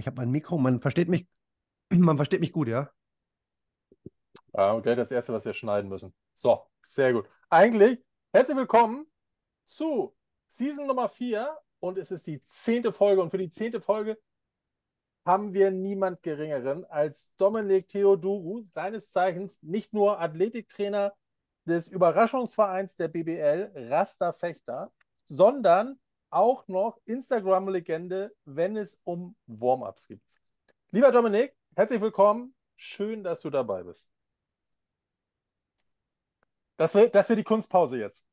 ich habe mein Mikro, man versteht mich, man versteht mich gut, ja? Und gleich das Erste, was wir schneiden müssen. So, sehr gut. Eigentlich, herzlich willkommen zu Season Nummer 4 und es ist die zehnte Folge. Und für die zehnte Folge haben wir niemand Geringeren als Dominik Theodorou, seines Zeichens nicht nur Athletiktrainer des Überraschungsvereins der BBL, Rasta Fechter, sondern auch noch Instagram-Legende, wenn es um Warm-ups geht. Lieber Dominik, herzlich willkommen. Schön, dass du dabei bist. Das wäre das wär die Kunstpause jetzt.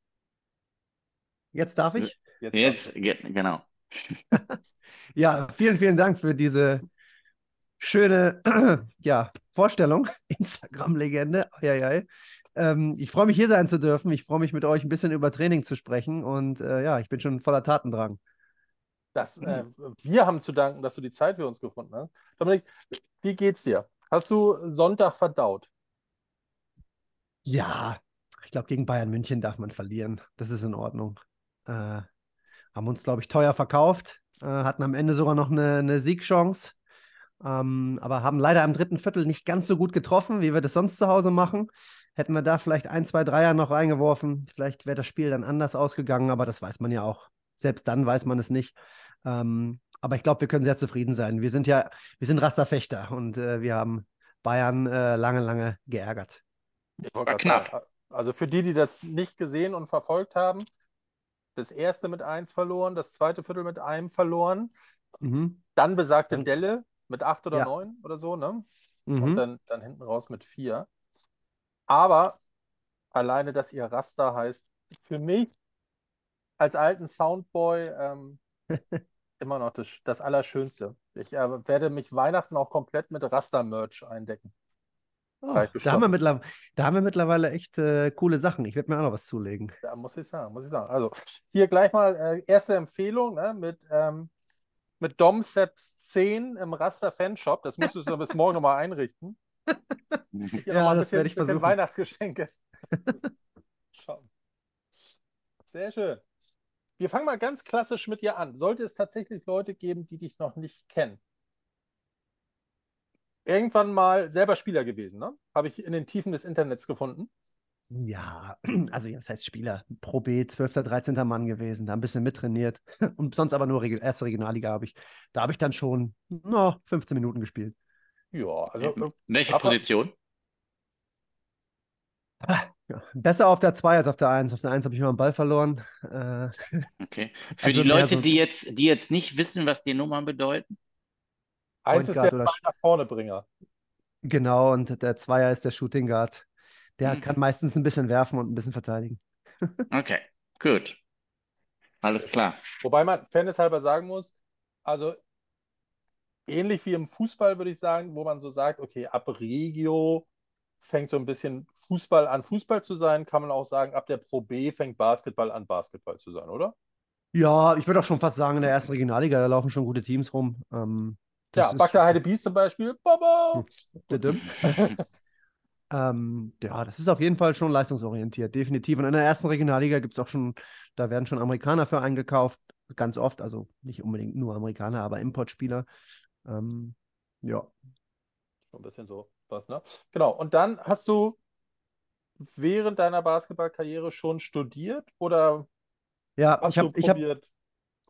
Jetzt darf ich? Jetzt, jetzt genau. ja, vielen, vielen Dank für diese schöne ja, Vorstellung. Instagram-Legende. Ähm, ich freue mich, hier sein zu dürfen. Ich freue mich, mit euch ein bisschen über Training zu sprechen. Und äh, ja, ich bin schon voller Tatendrang. Das, äh, wir haben zu danken, dass du die Zeit für uns gefunden hast. Dominik, wie geht's dir? Hast du Sonntag verdaut? Ja, ich glaube, gegen Bayern München darf man verlieren. Das ist in Ordnung. Äh, haben uns, glaube ich, teuer verkauft. Äh, hatten am Ende sogar noch eine, eine Siegchance. Ähm, aber haben leider im dritten Viertel nicht ganz so gut getroffen, wie wir das sonst zu Hause machen. Hätten wir da vielleicht ein, zwei Dreier noch reingeworfen, vielleicht wäre das Spiel dann anders ausgegangen, aber das weiß man ja auch. Selbst dann weiß man es nicht. Ähm, aber ich glaube, wir können sehr zufrieden sein. Wir sind ja, wir sind Rasterfechter und äh, wir haben Bayern äh, lange, lange geärgert. War knapp. Also für die, die das nicht gesehen und verfolgt haben, das erste mit eins verloren, das zweite Viertel mit einem verloren. Mhm. Dann besagte Delle mit acht oder ja. neun oder so, ne? Mhm. Und dann, dann hinten raus mit vier. Aber alleine, dass ihr Raster heißt, für mich als alten Soundboy ähm, immer noch das, das Allerschönste. Ich äh, werde mich Weihnachten auch komplett mit Raster-Merch eindecken. Oh, da, haben wir da haben wir mittlerweile echt äh, coole Sachen. Ich werde mir auch noch was zulegen. Da muss ich sagen, muss ich sagen. Also hier gleich mal äh, erste Empfehlung ne, mit, ähm, mit Domseps 10 im Raster Fanshop. Das müsstest du bis morgen nochmal einrichten. Hier ja, das bisschen, werde ich bisschen versuchen. Weihnachtsgeschenke. Schauen. Sehr schön. Wir fangen mal ganz klassisch mit dir an. Sollte es tatsächlich Leute geben, die dich noch nicht kennen? Irgendwann mal selber Spieler gewesen, ne? Habe ich in den Tiefen des Internets gefunden. Ja, also das heißt Spieler. Pro B, 12., 13. Mann gewesen, da ein bisschen mittrainiert. Und sonst aber nur erste Regionalliga habe ich. Da habe ich dann schon no, 15 Minuten gespielt. Ja, also. In welche aber, Position? Ja, besser auf der 2 als auf der 1. Auf der 1 habe ich immer einen Ball verloren. Äh, okay. Für also die Leute, so die, jetzt, die jetzt nicht wissen, was die Nummern bedeuten. 1 ist der Ball nach vorne Bringer. Genau, und der Zweier ist der Shooting Guard. Der mhm. kann meistens ein bisschen werfen und ein bisschen verteidigen. okay, gut. Alles klar. Wobei man Fairness halber sagen muss, also ähnlich wie im Fußball würde ich sagen, wo man so sagt, okay, ab Regio fängt so ein bisschen Fußball an Fußball zu sein, kann man auch sagen, ab der Pro B fängt Basketball an Basketball zu sein, oder? Ja, ich würde auch schon fast sagen, in der ersten Regionalliga, da laufen schon gute Teams rum. Ähm, ja, Bagda Heide Bies zum Beispiel. Bobo! ähm, ja, das ist auf jeden Fall schon leistungsorientiert, definitiv. Und in der ersten Regionalliga gibt es auch schon, da werden schon Amerikaner für eingekauft, ganz oft, also nicht unbedingt nur Amerikaner, aber Importspieler. Ähm, ja. So ein bisschen so was, ne? Genau. Und dann hast du während deiner Basketballkarriere schon studiert oder ja, hast ich hab, du probiert?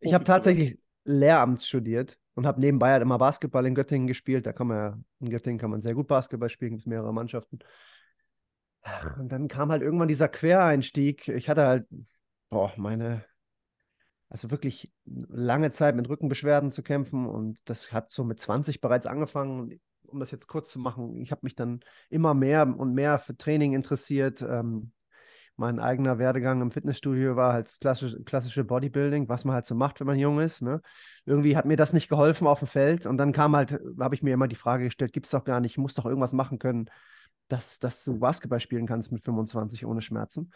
Ich habe hab tatsächlich Lehramt studiert und habe nebenbei halt immer Basketball in Göttingen gespielt. Da kann man ja, in Göttingen kann man sehr gut Basketball spielen, gibt es mehrere Mannschaften. Und dann kam halt irgendwann dieser Quereinstieg. Ich hatte halt, boah, meine, also wirklich lange Zeit mit Rückenbeschwerden zu kämpfen und das hat so mit 20 bereits angefangen um das jetzt kurz zu machen, ich habe mich dann immer mehr und mehr für Training interessiert. Ähm, mein eigener Werdegang im Fitnessstudio war halt das klassische, Bodybuilding, was man halt so macht, wenn man jung ist. Ne? Irgendwie hat mir das nicht geholfen auf dem Feld und dann kam halt, habe ich mir immer die Frage gestellt, gibt es doch gar nicht, ich muss doch irgendwas machen können, dass, dass du Basketball spielen kannst mit 25 ohne Schmerzen.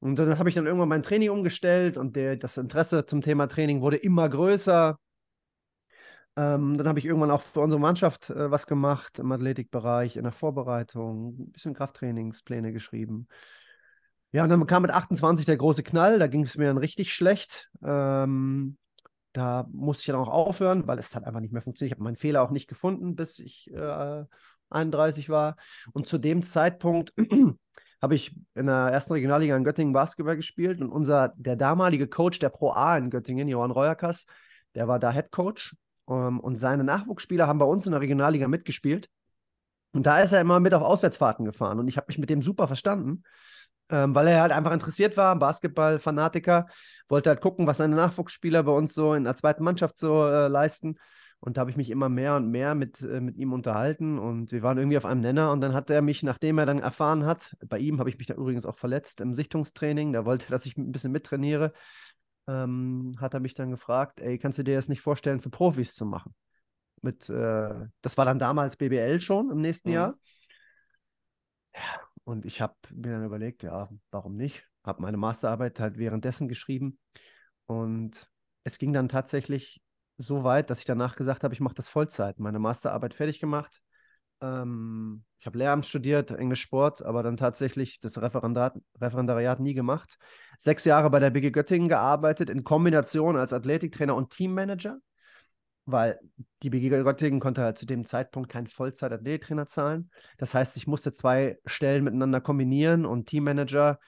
Und dann habe ich dann irgendwann mein Training umgestellt und der, das Interesse zum Thema Training wurde immer größer. Ähm, dann habe ich irgendwann auch für unsere Mannschaft äh, was gemacht im Athletikbereich, in der Vorbereitung, ein bisschen Krafttrainingspläne geschrieben. Ja, und dann kam mit 28 der große Knall, da ging es mir dann richtig schlecht. Ähm, Da musste ich dann auch aufhören, weil es hat einfach nicht mehr funktioniert. Ich habe meinen Fehler auch nicht gefunden, bis ich äh, 31 war. Und zu dem Zeitpunkt habe ich in der ersten Regionalliga in Göttingen Basketball gespielt und unser, der damalige Coach der Pro A in Göttingen, Johann Reuerkas, der war da Head Coach um, ähm, und seine Nachwuchsspieler haben bei uns in der Regionalliga mitgespielt. Und da ist er immer mit auf Auswärtsfahrten gefahren und ich habe mich mit dem super verstanden, ähm, weil er halt einfach interessiert war, Basketball-Fanatiker, wollte halt gucken, was seine Nachwuchsspieler bei uns so in der zweiten Mannschaft so äh, leisten. Und da habe ich mich immer mehr und mehr mit, äh, mit ihm unterhalten und wir waren irgendwie auf einem Nenner. Und dann hat er mich, nachdem er dann erfahren hat, bei ihm habe ich mich da übrigens auch verletzt im Sichtungstraining, da wollte er, dass ich ein bisschen mittrainiere, ähm, hat er mich dann gefragt, ey, kannst du dir das nicht vorstellen, für Profis zu machen? Mit, äh, das war dann damals BBL schon im nächsten mhm. Jahr. Ja, und ich habe mir dann überlegt, ja, warum nicht? Habe meine Masterarbeit halt währenddessen geschrieben. Und es ging dann tatsächlich so weit, dass ich danach gesagt habe, ich mache das Vollzeit. Meine Masterarbeit fertig gemacht. Ähm, ich habe Lehramt studiert, Englisch Sport, aber dann tatsächlich das Referendat, Referendariat nie gemacht. Sechs Jahre bei der BG Göttingen gearbeitet, in Kombination als Athletiktrainer und Teammanager, weil die BG Göttingen konnte halt zu dem Zeitpunkt keinen Vollzeit-Athletiktrainer zahlen. Das heißt, ich musste zwei Stellen miteinander kombinieren und Teammanager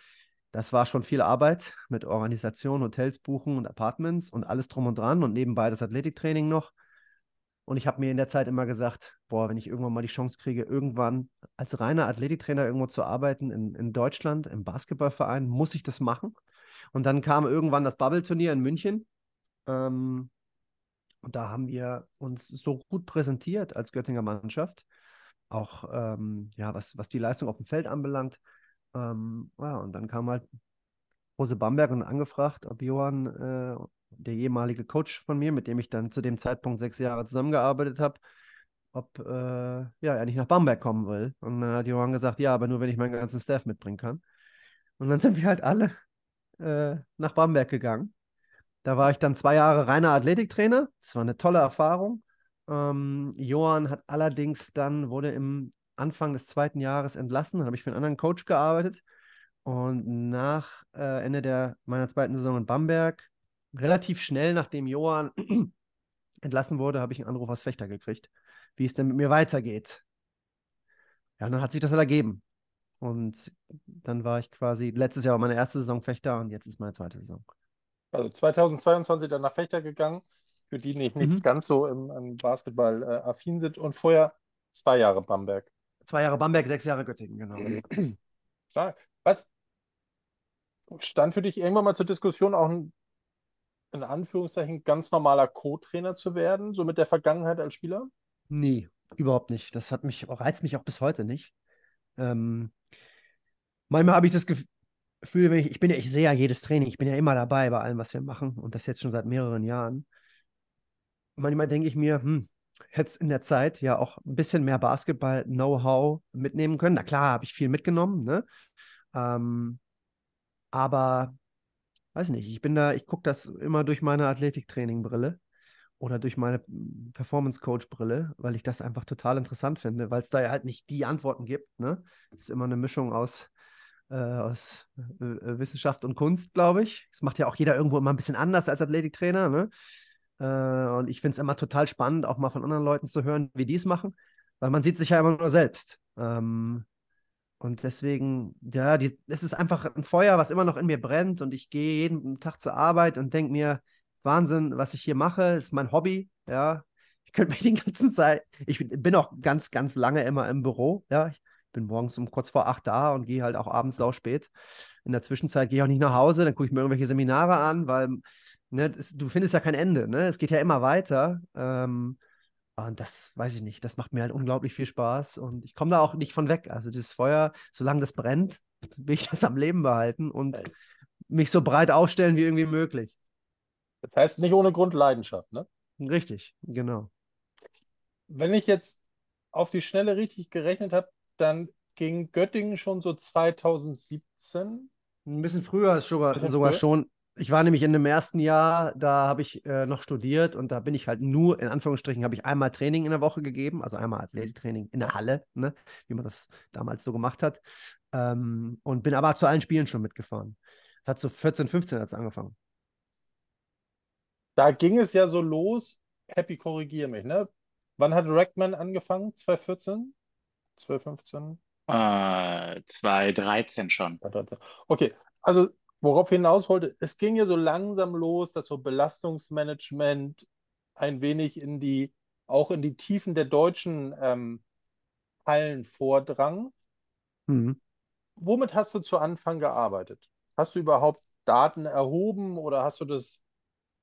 das war schon viel Arbeit mit Organisation, Hotels buchen und Apartments und alles drum und dran und nebenbei das Athletiktraining noch. Und ich habe mir in der Zeit immer gesagt, boah, wenn ich irgendwann mal die Chance kriege, irgendwann als reiner Athletiktrainer irgendwo zu arbeiten in, in Deutschland, im Basketballverein, muss ich das machen. Und dann kam irgendwann das Bubble-Turnier in München. Ähm, und da haben wir uns so gut präsentiert als Göttinger Mannschaft, auch ähm, ja, was, was die Leistung auf dem Feld anbelangt. Ähm, ja, und dann kam halt Rose Bamberg und angefragt, ob Johann, äh, der ehemalige Coach von mir, mit dem ich dann zu dem Zeitpunkt sechs Jahre zusammengearbeitet habe, ob äh, ja, er nicht nach Bamberg kommen will. Und dann hat Johann gesagt, ja, aber nur wenn ich meinen ganzen Staff mitbringen kann. Und dann sind wir halt alle äh, nach Bamberg gegangen. Da war ich dann zwei Jahre reiner Athletiktrainer. Das war eine tolle Erfahrung. Ähm, Johann hat allerdings dann, wurde im Anfang des zweiten Jahres entlassen. Dann habe ich für einen anderen Coach gearbeitet. Und nach äh, Ende der, meiner zweiten Saison in Bamberg, relativ schnell nachdem Johann entlassen wurde, habe ich einen Anruf aus Fechter gekriegt, wie es denn mit mir weitergeht. Ja, und dann hat sich das halt ergeben. Und dann war ich quasi letztes Jahr meine erste Saison Fechter und jetzt ist meine zweite Saison. Also 2022 dann nach Fechter gegangen, für die nicht, nicht mhm. ganz so im, im Basketball äh, affin sind und vorher zwei Jahre Bamberg. Zwei Jahre Bamberg, sechs Jahre Göttingen, genau. Stark. Was stand für dich irgendwann mal zur Diskussion, auch ein, in Anführungszeichen, ganz normaler Co-Trainer zu werden, so mit der Vergangenheit als Spieler? Nee, überhaupt nicht. Das hat mich, reizt mich auch bis heute nicht. Ähm, manchmal habe ich das Gefühl, ich, ich bin ja, ich sehe ja jedes Training, ich bin ja immer dabei bei allem, was wir machen und das jetzt schon seit mehreren Jahren. Manchmal denke ich mir, hm, hätte in der Zeit ja auch ein bisschen mehr Basketball-Know-how mitnehmen können. Na klar, habe ich viel mitgenommen, ne? Ähm, aber weiß nicht, ich bin da, ich gucke das immer durch meine Athletiktraining-Brille oder durch meine Performance-Coach-Brille, weil ich das einfach total interessant finde, weil es da ja halt nicht die Antworten gibt. Ne? Es ist immer eine Mischung aus, äh, aus äh, äh Wissenschaft und Kunst, glaube ich. Das macht ja auch jeder irgendwo immer ein bisschen anders als Athletiktrainer. Ne? Äh, und ich finde es immer total spannend, auch mal von anderen Leuten zu hören, wie die es machen, weil man sieht sich ja immer nur selbst. Ähm, und deswegen, ja, es ist einfach ein Feuer, was immer noch in mir brennt und ich gehe jeden Tag zur Arbeit und denke mir, Wahnsinn, was ich hier mache, ist mein Hobby, ja. Ich könnte mich den ganzen Zeit, ich bin auch ganz, ganz lange immer im Büro, ja. Ich bin morgens um kurz vor acht da und gehe halt auch abends sau spät. In der Zwischenzeit gehe ich auch nicht nach Hause, dann gucke ich mir irgendwelche Seminare an, weil ne, das, du findest ja kein Ende, ne? Es geht ja immer weiter. Ähm, und das weiß ich nicht, das macht mir halt unglaublich viel Spaß und ich komme da auch nicht von weg. Also dieses Feuer, solange das brennt, will ich das am Leben behalten und mich so breit aufstellen wie irgendwie möglich. Das heißt nicht ohne Grund Leidenschaft, ne? Richtig, genau. Wenn ich jetzt auf die Schnelle richtig gerechnet habe, dann ging Göttingen schon so 2017. Ein bisschen früher sogar, sogar schon ich war nämlich in dem ersten Jahr, da habe ich äh, noch studiert und da bin ich halt nur, in Anführungsstrichen, habe ich einmal Training in der Woche gegeben, also einmal Athletiktraining in der Halle, ne, wie man das damals so gemacht hat. Ähm, und bin aber zu allen Spielen schon mitgefahren. Das hat so 14, 15 hat es angefangen. Da ging es ja so los. Happy, korrigier mich, ne? Wann hat Rackman angefangen? 2014? 2015? Äh, 2013 schon. Okay, also worauf ich hinaus wollte, es ging ja so langsam los, dass so Belastungsmanagement ein wenig in die, auch in die Tiefen der deutschen ähm, Hallen vordrang. Mhm. Womit hast du zu Anfang gearbeitet? Hast du überhaupt Daten erhoben oder hast du das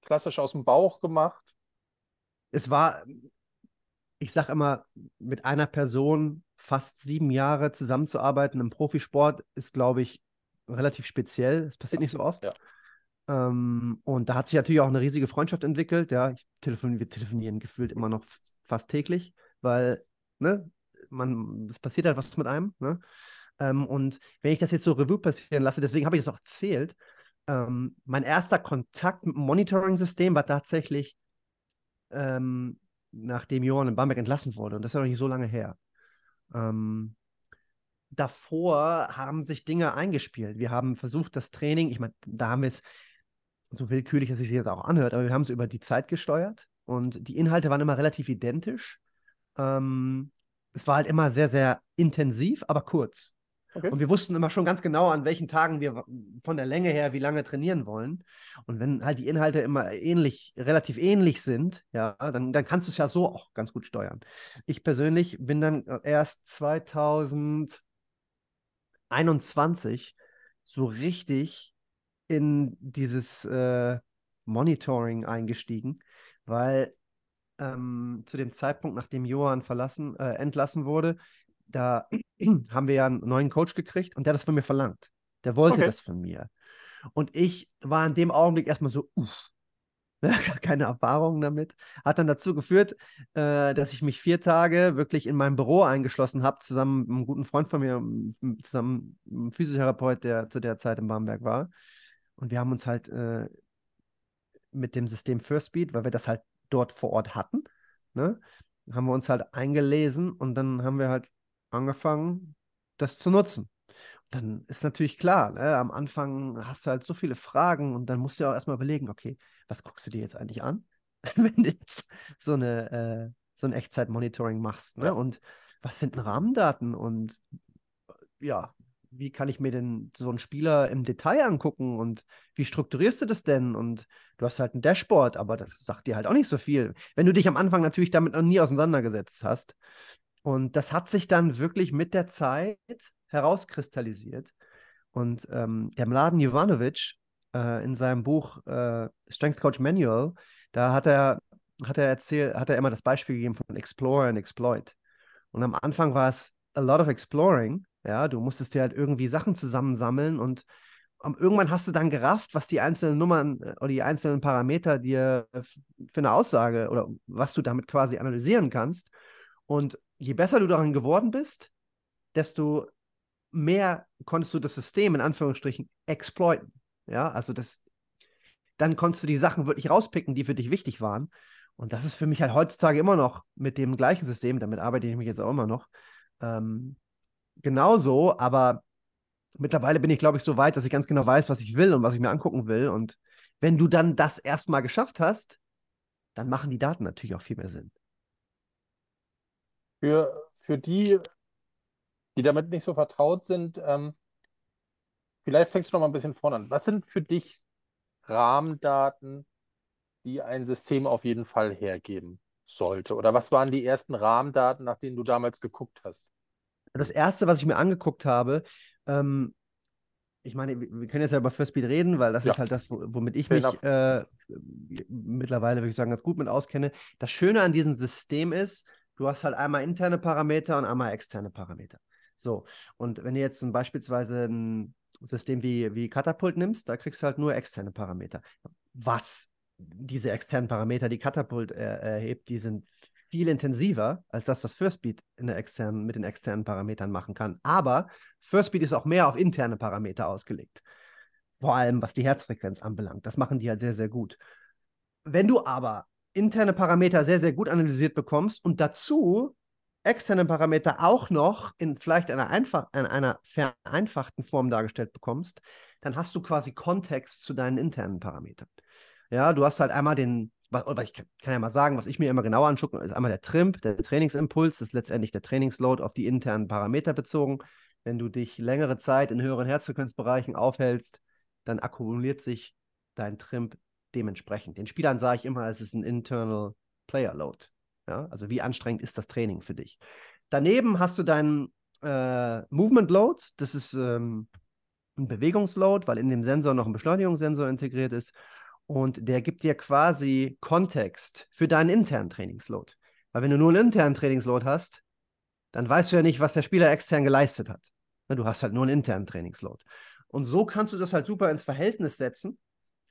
klassisch aus dem Bauch gemacht? Es war, ich sage immer, mit einer Person fast sieben Jahre zusammenzuarbeiten im Profisport ist, glaube ich, relativ speziell. Es passiert nicht so oft. Ja. Ähm, und da hat sich natürlich auch eine riesige Freundschaft entwickelt. Ja, ich telefon wir telefonieren gefühlt immer noch fast täglich, weil ne, man, es passiert halt was mit einem. Ne? Ähm, und wenn ich das jetzt so Revue passieren lasse, deswegen habe ich es auch erzählt, ähm, mein erster Kontakt mit dem Monitoring-System war tatsächlich, ähm, nachdem Johann in Bamberg entlassen wurde. Und das ist ja noch nicht so lange her. Ähm, davor haben sich Dinge eingespielt. Wir haben versucht, das Training, ich meine, da haben wir es, so willkürlich, dass es sich jetzt auch anhört, aber wir haben es über die Zeit gesteuert und die Inhalte waren immer relativ identisch. Ähm, es war halt immer sehr, sehr intensiv, aber kurz. Okay. Und wir wussten immer schon ganz genau, an welchen Tagen wir von der Länge her wie lange trainieren wollen. Und wenn halt die Inhalte immer ähnlich, relativ ähnlich sind, ja, dann, dann kannst du es ja so auch ganz gut steuern. Ich persönlich bin dann erst 2021 so richtig in dieses äh, Monitoring eingestiegen, weil ähm, zu dem Zeitpunkt, nachdem Johann verlassen, äh, entlassen wurde, da haben wir ja einen neuen Coach gekriegt und der hat das von mir verlangt. Der wollte okay. das von mir. Und ich war in dem Augenblick erstmal so, uff, keine Erfahrung damit. Hat dann dazu geführt, äh, dass ich mich vier Tage wirklich in meinem Büro eingeschlossen habe, zusammen mit einem guten Freund von mir, zusammen mit einem Physiotherapeut, der zu der Zeit in Bamberg war. Und wir haben uns halt äh, mit dem System First Speed, weil wir das halt dort vor Ort hatten, ne, haben wir uns halt eingelesen und dann haben wir halt angefangen, das zu nutzen. Dann ist natürlich klar, ne, am Anfang hast du halt so viele Fragen und dann musst du ja auch erstmal überlegen, okay, was guckst du dir jetzt eigentlich an, wenn du jetzt so eine äh, so ein Echtzeit-Monitoring machst, ne? Ja. Und was sind denn Rahmendaten und ja, wie kann ich mir denn so einen Spieler im Detail angucken und wie strukturierst du das denn? Und du hast halt ein Dashboard, aber das sagt dir halt auch nicht so viel, wenn du dich am Anfang natürlich damit noch nie auseinandergesetzt hast. Und das hat sich dann wirklich mit der Zeit herauskristallisiert. Und ähm, der Mladen Jovanovic äh, in seinem Buch äh, Strength Coach Manual, da hat er, hat er erzählt, hat er immer das Beispiel gegeben von Explore and Exploit. Und am Anfang war es a lot of exploring, ja, du musstest dir halt irgendwie Sachen zusammensammeln und um, irgendwann hast du dann gerafft, was die einzelnen Nummern äh, oder die einzelnen Parameter dir für eine Aussage oder was du damit quasi analysieren kannst. Und je besser du daran geworden bist, desto mehr konntest du das System in Anführungsstrichen exploiten. Ja, also das, dann konntest du die Sachen wirklich rauspicken, die für dich wichtig waren. Und das ist für mich halt heutzutage immer noch mit dem gleichen System, damit arbeite ich mich jetzt auch immer noch, ähm, genauso, aber mittlerweile bin ich, glaube ich, so weit, dass ich ganz genau weiß, was ich will und was ich mir angucken will. Und wenn du dann das erstmal geschafft hast, dann machen die Daten natürlich auch viel mehr Sinn. Für, für die, die damit nicht so vertraut sind, ähm, vielleicht fängst du noch mal ein bisschen vorne an. Was sind für dich Rahmendaten, die ein System auf jeden Fall hergeben sollte? Oder was waren die ersten Rahmendaten, nach denen du damals geguckt hast? Das erste, was ich mir angeguckt habe, ähm, ich meine, wir können jetzt ja über First Speed reden, weil das ja. ist halt das, womit ich mich äh, mittlerweile, würde ich sagen, ganz gut mit auskenne. Das Schöne an diesem System ist, du hast halt einmal interne Parameter und einmal externe Parameter. So, und wenn du jetzt beispielsweise ein System wie, wie Katapult nimmst, da kriegst du halt nur externe Parameter. Was diese externen Parameter, die Katapult er, erhebt, die sind viel intensiver als das, was FirstBeat in der externen, mit den externen Parametern machen kann. Aber FirstBeat ist auch mehr auf interne Parameter ausgelegt. Vor allem, was die Herzfrequenz anbelangt. Das machen die halt sehr, sehr gut. Wenn du aber interne Parameter sehr, sehr gut analysiert bekommst und dazu externe Parameter auch noch in vielleicht einer, einfach, in einer vereinfachten Form dargestellt bekommst, dann hast du quasi Kontext zu deinen internen Parametern. Ja, du hast halt einmal den, was, ich kann, kann, ja mal sagen, was ich mir immer genauer anschaue, ist einmal der Trimp, der Trainingsimpuls, das ist letztendlich der Trainingsload auf die internen Parameter bezogen. Wenn du dich längere Zeit in höheren Herzfrequenzbereichen aufhältst, dann akkumuliert sich dein Trimp dementsprechend. Den Spielern sage ich immer, es ist ein Internal Player Load. Ja? Also wie anstrengend ist das Training für dich? Daneben hast du deinen äh, Movement Load, das ist ähm, ein Bewegungsload, weil in dem Sensor noch ein Beschleunigungssensor integriert ist. Und der gibt dir quasi Kontext für deinen internen Trainingsload. Weil wenn du nur einen internen Trainingsload hast, dann weißt du ja nicht, was der Spieler extern geleistet hat. Ne, du hast halt nur einen internen Trainingsload. Und so kannst du das halt super ins Verhältnis setzen.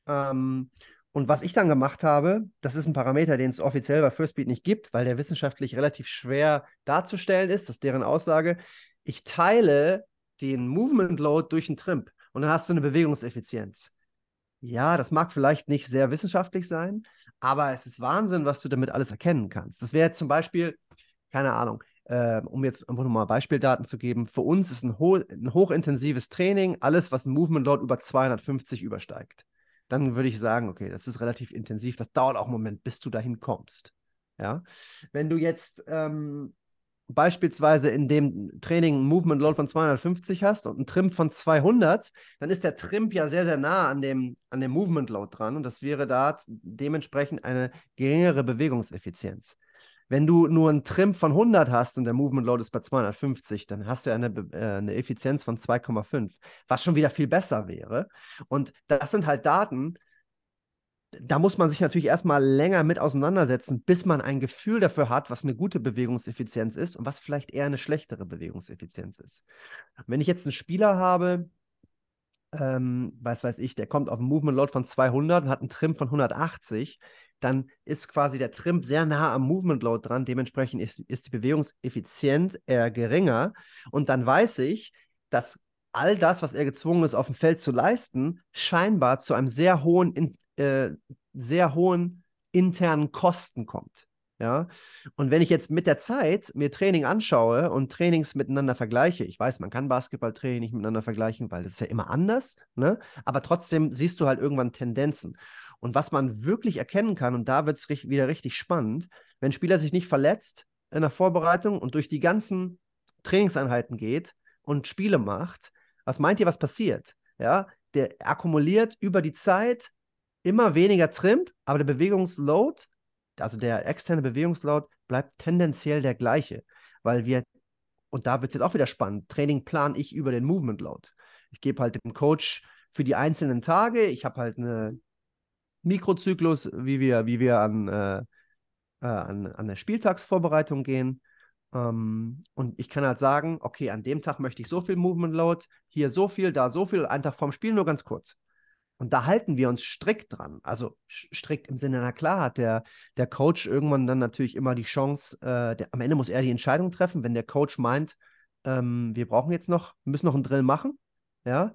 Ähm, und was ich dann gemacht habe, das ist ein Parameter, den es offiziell bei FirstBeat nicht gibt, weil der wissenschaftlich relativ schwer darzustellen ist. Das ist deren Aussage. Ich teile den Movement Load durch einen Trimp und dann hast du eine Bewegungseffizienz. Ja, das mag vielleicht nicht sehr wissenschaftlich sein, aber es ist Wahnsinn, was du damit alles erkennen kannst. Das wäre zum Beispiel, keine Ahnung, äh, um jetzt einfach nochmal Beispieldaten zu geben, für uns ist ein, ho ein hochintensives Training alles, was ein Movement Load über 250 übersteigt dann würde ich sagen, okay, das ist relativ intensiv. Das dauert auch einen Moment, bis du dahin kommst. Ja, wenn du jetzt ähm, beispielsweise in dem Training ein Movement Load von 250 hast und ein Trim von 200, dann ist der Trim ja sehr, sehr nah an dem, an dem Movement Load dran und das wäre da dementsprechend eine geringere Bewegungseffizienz. Wenn du nur einen Trim von 100 hast und der Movement Load ist bei 250, dann hast du eine, äh, eine Effizienz von 2,5, was schon wieder viel besser wäre. Und das sind halt Daten, da muss man sich natürlich erstmal länger mit auseinandersetzen, bis man ein Gefühl dafür hat, was eine gute Bewegungseffizienz ist und was vielleicht eher eine schlechtere Bewegungseffizienz ist. Wenn ich jetzt einen Spieler habe, ähm, was weiß ich, der kommt auf einen Movement Load von 200 und hat einen Trim von 180, dann ist quasi der Trim sehr nah am Movement Load dran. Dementsprechend ist, ist die Bewegungseffizienz eher geringer. Und dann weiß ich, dass all das, was er gezwungen ist, auf dem Feld zu leisten, scheinbar zu einem sehr hohen, äh, sehr hohen internen Kosten kommt. Ja, und wenn ich jetzt mit der Zeit mir Training anschaue und Trainings miteinander vergleiche, ich weiß, man kann Basketballtraining nicht miteinander vergleichen, weil das ist ja immer anders, ne? aber trotzdem siehst du halt irgendwann Tendenzen. Und was man wirklich erkennen kann, und da wird es wieder richtig spannend, wenn ein Spieler sich nicht verletzt in der Vorbereitung und durch die ganzen Trainingseinheiten geht und Spiele macht, was meint ihr, was passiert? Ja, der akkumuliert über die Zeit immer weniger Trimp, aber der Bewegungsload, also der externe Bewegungsload, bleibt tendenziell der gleiche, weil wir, und da wird es jetzt auch wieder spannend, Training plan ich über den Movement Load. Ich gebe halt dem Coach für die einzelnen Tage, ich habe halt eine Mikrozyklus, wie wir, wie wir an, äh, äh, an, an der Spieltagsvorbereitung gehen. Ähm, und ich kann halt sagen, okay, an dem Tag möchte ich so viel Movement Load, hier so viel, da so viel, einen Tag vorm Spiel nur ganz kurz. Und da halten wir uns strikt dran. Also strikt im Sinne, na klar, hat der, der Coach irgendwann dann natürlich immer die Chance, äh, der, am Ende muss er die Entscheidung treffen, wenn der Coach meint, ähm, wir brauchen jetzt noch, müssen noch einen Drill machen, ja,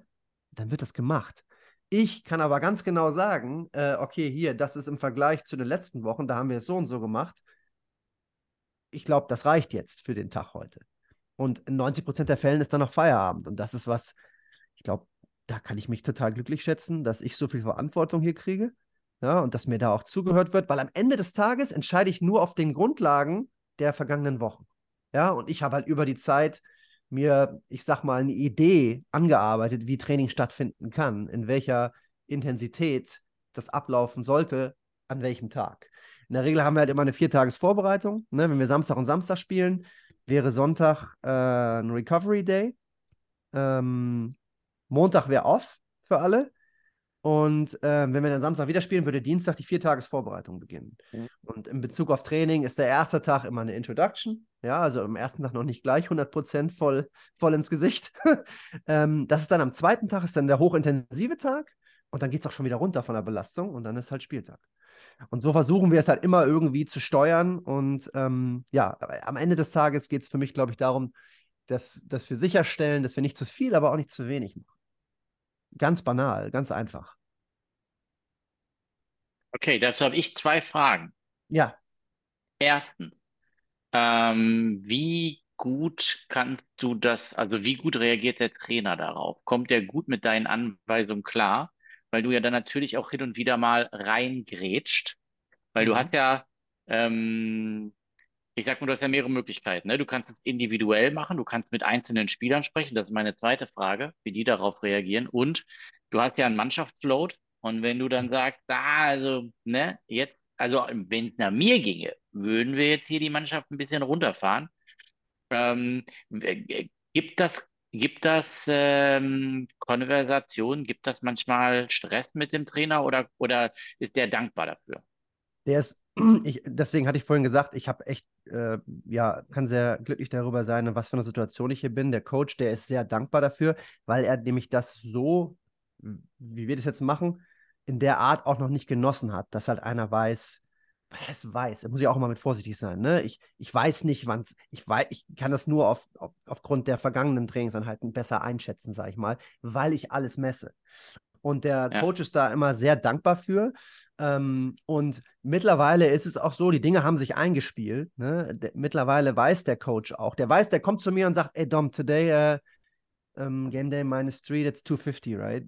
dann wird das gemacht. Ich kann aber ganz genau sagen, äh, okay, hier, das ist im Vergleich zu den letzten Wochen, da haben wir es so und so gemacht. Ich glaube, das reicht jetzt für den Tag heute. Und in 90 Prozent der Fällen ist dann noch Feierabend. Und das ist was, ich glaube, da kann ich mich total glücklich schätzen, dass ich so viel Verantwortung hier kriege. Ja, und dass mir da auch zugehört wird, weil am Ende des Tages entscheide ich nur auf den Grundlagen der vergangenen Wochen. Ja, und ich habe halt über die Zeit mir, ich sag mal, eine Idee angearbeitet, wie Training stattfinden kann, in welcher Intensität das ablaufen sollte, an welchem Tag. In der Regel haben wir halt immer eine Viertagesvorbereitung. Ne? Wenn wir Samstag und Samstag spielen, wäre Sonntag äh, ein Recovery Day. Ähm, Montag wäre off für alle. Und äh, wenn wir dann Samstag wieder spielen, würde Dienstag die Viertagesvorbereitung beginnen. Mhm. Und in Bezug auf Training ist der erste Tag immer eine Introduction. Ja, also am ersten Tag noch nicht gleich 100% voll, voll ins Gesicht. ähm, das ist dann am zweiten Tag, ist dann der hochintensive Tag. Und dann geht es auch schon wieder runter von der Belastung und dann ist halt Spieltag. Und so versuchen wir es halt immer irgendwie zu steuern. Und ähm, ja, am Ende des Tages geht es für mich, glaube ich, darum, dass, dass wir sicherstellen, dass wir nicht zu viel, aber auch nicht zu wenig machen. Ganz banal, ganz einfach. Okay, dazu habe ich zwei Fragen. Ja. Erstens, ähm, wie gut kannst du das, also wie gut reagiert der Trainer darauf? Kommt er gut mit deinen Anweisungen klar? weil du ja dann natürlich auch hin und wieder mal reingrätscht, weil du mhm. hast ja, ähm, ich sag mal, du hast ja mehrere Möglichkeiten. Ne? Du kannst es individuell machen, du kannst mit einzelnen Spielern sprechen, das ist meine zweite Frage, wie die darauf reagieren. Und du hast ja einen Mannschaftsload und wenn du dann mhm. sagst, ah, also, ne, jetzt, also wenn es nach mir ginge, würden wir jetzt hier die Mannschaft ein bisschen runterfahren. Ähm, gibt das Gibt das ähm, Konversationen, gibt das manchmal Stress mit dem Trainer oder, oder ist der dankbar dafür? Der ist, ich, deswegen hatte ich vorhin gesagt, ich habe echt, äh, ja, kann sehr glücklich darüber sein, in was für einer Situation ich hier bin. Der Coach, der ist sehr dankbar dafür, weil er nämlich das so, wie wir das jetzt machen, in der Art auch noch nicht genossen hat, dass halt einer weiß, was heißt weiß? Da muss ich auch immer mit vorsichtig sein. Ne? Ich, ich weiß nicht, wann es, ich weiß, ich kann das nur auf, auf, aufgrund der vergangenen Trainingseinheiten besser einschätzen, sage ich mal, weil ich alles messe. Und der ja. Coach ist da immer sehr dankbar für. Ähm, und mittlerweile ist es auch so, die Dinge haben sich eingespielt. Ne? De, mittlerweile weiß der Coach auch. Der weiß, der kommt zu mir und sagt, ey Dom, today uh, um, Game Day minus three, that's 250, right?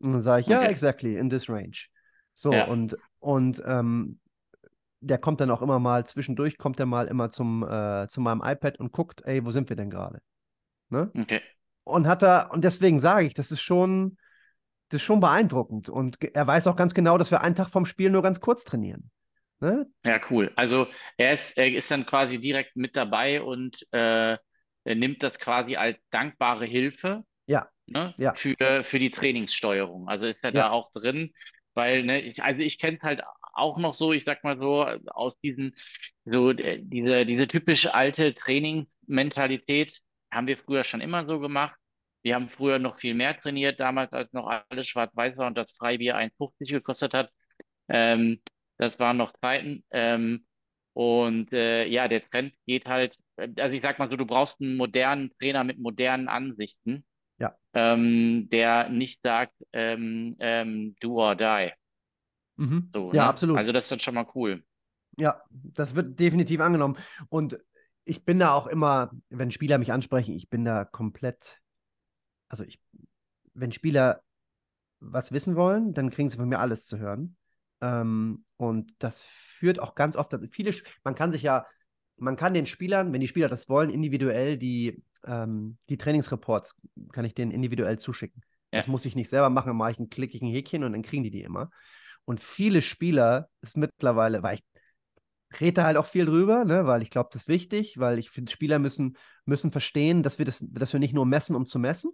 Und dann sage ich, ja, okay. yeah, exactly, in this range. So, ja. und, und ähm, der kommt dann auch immer mal, zwischendurch kommt er mal immer zum, äh, zu meinem iPad und guckt, ey, wo sind wir denn gerade? Ne? Okay. Und hat er, und deswegen sage ich, das ist schon, das ist schon beeindruckend. Und er weiß auch ganz genau, dass wir einen Tag vom Spiel nur ganz kurz trainieren. Ne? Ja, cool. Also er ist, er ist dann quasi direkt mit dabei und äh, nimmt das quasi als dankbare Hilfe ja. Ne? ja. Für, für die Trainingssteuerung. Also ist er ja. da auch drin. Weil, ne, ich, also ich kenne es halt auch noch so, ich sag mal so, aus diesen, so äh, diese, diese typisch alte Trainingsmentalität haben wir früher schon immer so gemacht. Wir haben früher noch viel mehr trainiert, damals als noch alles schwarz-weiß war und das Freibier 1,50 gekostet hat. Ähm, das waren noch Zeiten. Ähm, und äh, ja, der Trend geht halt, also ich sag mal so, du brauchst einen modernen Trainer mit modernen Ansichten ja. ähm, der nicht sagt, ähm, ähm, do or die. Mhm. So, ja, ne? absolut. Also das ist dann schon mal cool. Ja, das wird definitiv angenommen. Und ich bin da auch immer, wenn Spieler mich ansprechen, ich bin da komplett, also ich, wenn Spieler was wissen wollen, dann kriegen sie von mir alles zu hören. Ähm, und das führt auch ganz oft, viele, man kann sich ja, man kann den Spielern, wenn die Spieler das wollen, individuell die ähm, die Trainingsreports kann ich denen individuell zuschicken. Ja. Das muss ich nicht selber machen, dann mache ich ein Klick, ein Häkchen und dann kriegen die die immer. Und viele Spieler ist mittlerweile, weil ich rede halt auch viel drüber, ne, weil ich glaube, das ist wichtig, weil ich finde, Spieler müssen, müssen verstehen, dass wir, das, dass wir nicht nur messen, um zu messen,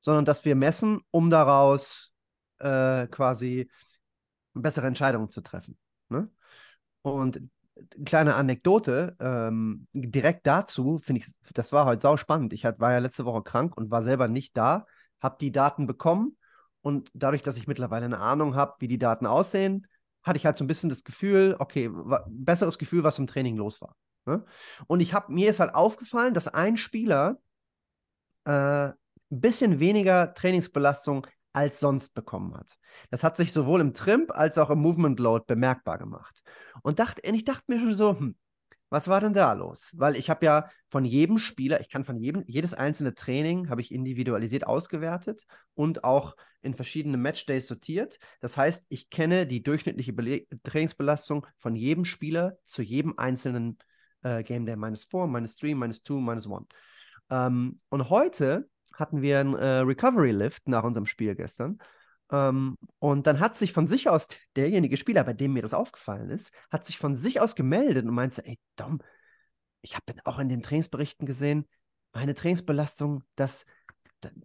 sondern dass wir messen, um daraus äh, quasi bessere Entscheidungen zu treffen. Ne? Und kleine Anekdote, ähm, direkt dazu, finde ich, das war heute sau spannend. Ich war ja letzte Woche krank und war selber nicht da, habe die Daten bekommen und dadurch, dass ich mittlerweile eine Ahnung habe, wie die Daten aussehen, hatte ich halt so ein bisschen das Gefühl, okay, besseres Gefühl, was im Training los war. Ne? Und ich habe mir ist halt aufgefallen, dass ein Spieler äh, ein bisschen weniger Trainingsbelastung als sonst bekommen hat. Das hat sich sowohl im Trimp als auch im Movement Load bemerkbar gemacht. Und, dachte, und ich dachte mir schon so, hm, was war denn da los? Weil ich habe ja von jedem Spieler, ich kann von jedem, jedes einzelne Training habe ich individualisiert ausgewertet und auch in verschiedene Matchdays sortiert. Das heißt, ich kenne die durchschnittliche Bele Trainingsbelastung von jedem Spieler zu jedem einzelnen äh, Game Day. Minus 4, minus 3, minus 2, minus 1. Ähm, und heute hatten wir einen äh, Recovery Lift nach unserem Spiel gestern. Ähm, und dann hat sich von sich aus derjenige Spieler, bei dem mir das aufgefallen ist, hat sich von sich aus gemeldet und meinte, ey, Dom, ich habe auch in den Trainingsberichten gesehen, meine Trainingsbelastung, das,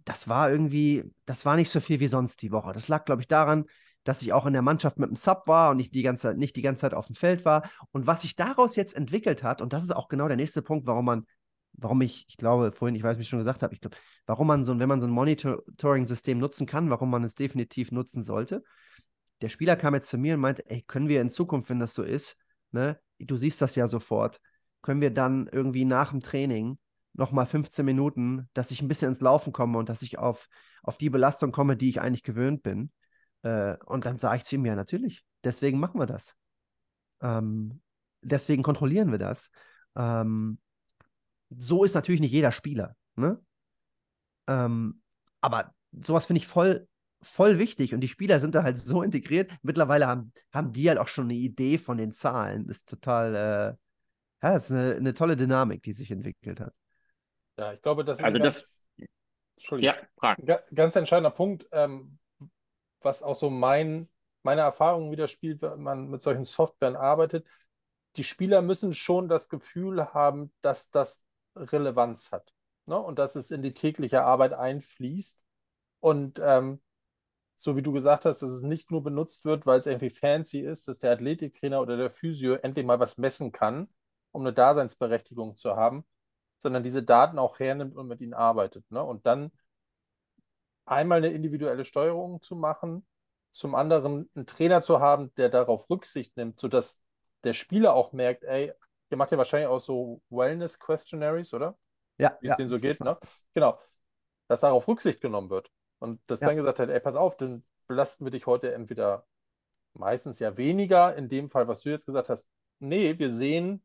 das war irgendwie, das war nicht so viel wie sonst die Woche. Das lag, glaube ich, daran, dass ich auch in der Mannschaft mit dem Sub war und nicht die ganze, nicht die ganze Zeit auf dem Feld war. Und was sich daraus jetzt entwickelt hat, und das ist auch genau der nächste Punkt, warum man warum ich, ich glaube, vorhin, ich weiß, wie ich schon gesagt habe, ich glaube, warum man so, wenn man so ein Monitoring-System nutzen kann, warum man es definitiv nutzen sollte. Der Spieler kam jetzt zu mir und meinte, ey, können wir in Zukunft, wenn das so ist, ne, du siehst das ja sofort, können wir dann irgendwie nach dem Training nochmal 15 Minuten, dass ich ein bisschen ins Laufen komme und dass ich auf, auf die Belastung komme, die ich eigentlich gewöhnt bin. Äh, und dann sage ich zu ihm, ja, natürlich, deswegen machen wir das. Ähm, deswegen kontrollieren wir das. Ähm, so ist natürlich nicht jeder Spieler. Ne? Ähm, aber sowas finde ich voll, voll wichtig und die Spieler sind da halt so integriert. Mittlerweile haben, haben die halt auch schon eine Idee von den Zahlen. Das ist total, äh, ja, das ist eine, eine, tolle Dynamik, die sich entwickelt hat. Ja, ich glaube, das ist also ein ganz, das, Entschuldigung, ja, ganz entscheidender Punkt, ähm, was auch so mein, meine Erfahrung widerspiegelt, wenn man mit solchen Softwaren arbeitet. Die Spieler müssen schon das Gefühl haben, dass das Relevanz hat ne? und dass es in die tägliche Arbeit einfließt. Und ähm, so wie du gesagt hast, dass es nicht nur benutzt wird, weil es irgendwie fancy ist, dass der Athletiktrainer oder der Physio endlich mal was messen kann, um eine Daseinsberechtigung zu haben, sondern diese Daten auch hernimmt und mit ihnen arbeitet. Ne? Und dann einmal eine individuelle Steuerung zu machen, zum anderen einen Trainer zu haben, der darauf Rücksicht nimmt, sodass der Spieler auch merkt, ey, ihr macht ja wahrscheinlich auch so Wellness-Questionaries, oder? Ja. Wie es ja. denen so geht, ne? Genau. Dass darauf Rücksicht genommen wird. Und dass ja. dann gesagt hat, ey, pass auf, dann belasten wir dich heute entweder meistens ja weniger, in dem Fall, was du jetzt gesagt hast, nee, wir sehen,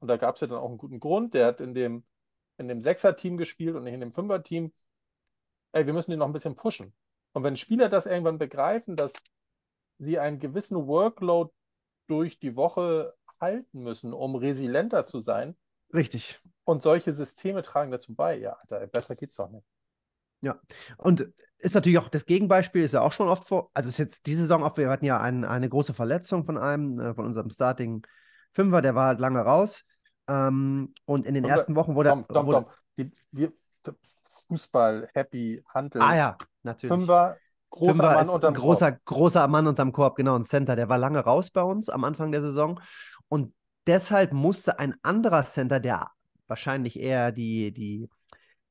und da gab es ja dann auch einen guten Grund, der hat in dem, in dem Sechser-Team gespielt und nicht in dem Fünfer-Team, ey, wir müssen den noch ein bisschen pushen. Und wenn Spieler das irgendwann begreifen, dass sie einen gewissen Workload durch die Woche halten müssen, um resilienter zu sein. Richtig. Und solche Systeme tragen dazu bei. Ja, Alter, besser geht's doch nicht. Ja, und ist natürlich auch das Gegenbeispiel, ist ja auch schon oft vor, also ist jetzt diese Saison auch, wir hatten ja ein, eine große Verletzung von einem, äh, von unserem Starting Fünfer, der war halt lange raus. Ähm, und in den und, ersten Wochen wurde Dom, Dom, Dom. Die, wir, Fußball, Happy, Handel. Ah ja, natürlich. Fünfer, großer Fünfer Mann unterm großer, Korb. Großer Mann unterm Korb, genau, ein Center. Der war lange raus bei uns am Anfang der Saison. Und deshalb musste ein anderer Center, der wahrscheinlich eher die, die,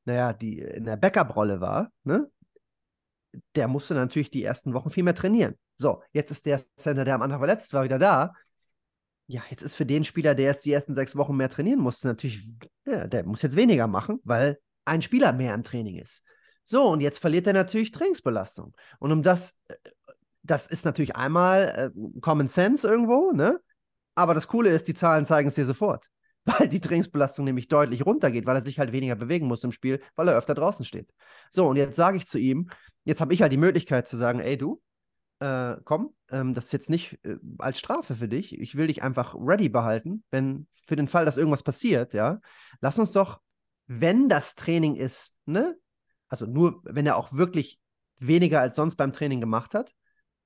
naja, die in der Backup-Rolle war, ne? Der musste natürlich die ersten Wochen viel mehr trainieren. So, jetzt ist der Center, der am Anfang verletzt war, wieder da. Ja, jetzt ist für den Spieler, der jetzt die ersten sechs Wochen mehr trainieren musste, natürlich, ja, der muss jetzt weniger machen, weil ein Spieler mehr im Training ist. So, und jetzt verliert er natürlich Trainingsbelastung. Und um das, äh, das ist natürlich einmal äh, Common Sense irgendwo, ne? Aber das Coole ist, die Zahlen zeigen es dir sofort. Weil die Trainingsbelastung nämlich deutlich runtergeht, weil er sich halt weniger bewegen muss im Spiel, weil er öfter draußen steht. So, und jetzt sage ich zu ihm, jetzt habe ich halt die Möglichkeit zu sagen, ey du, äh, komm, ähm, das ist jetzt nicht äh, als Strafe für dich. Ich will dich einfach ready behalten, wenn für den Fall, dass irgendwas passiert, ja. Lass uns doch wenn das Training ist, ne? Also nur, wenn er auch wirklich weniger als sonst beim Training gemacht hat,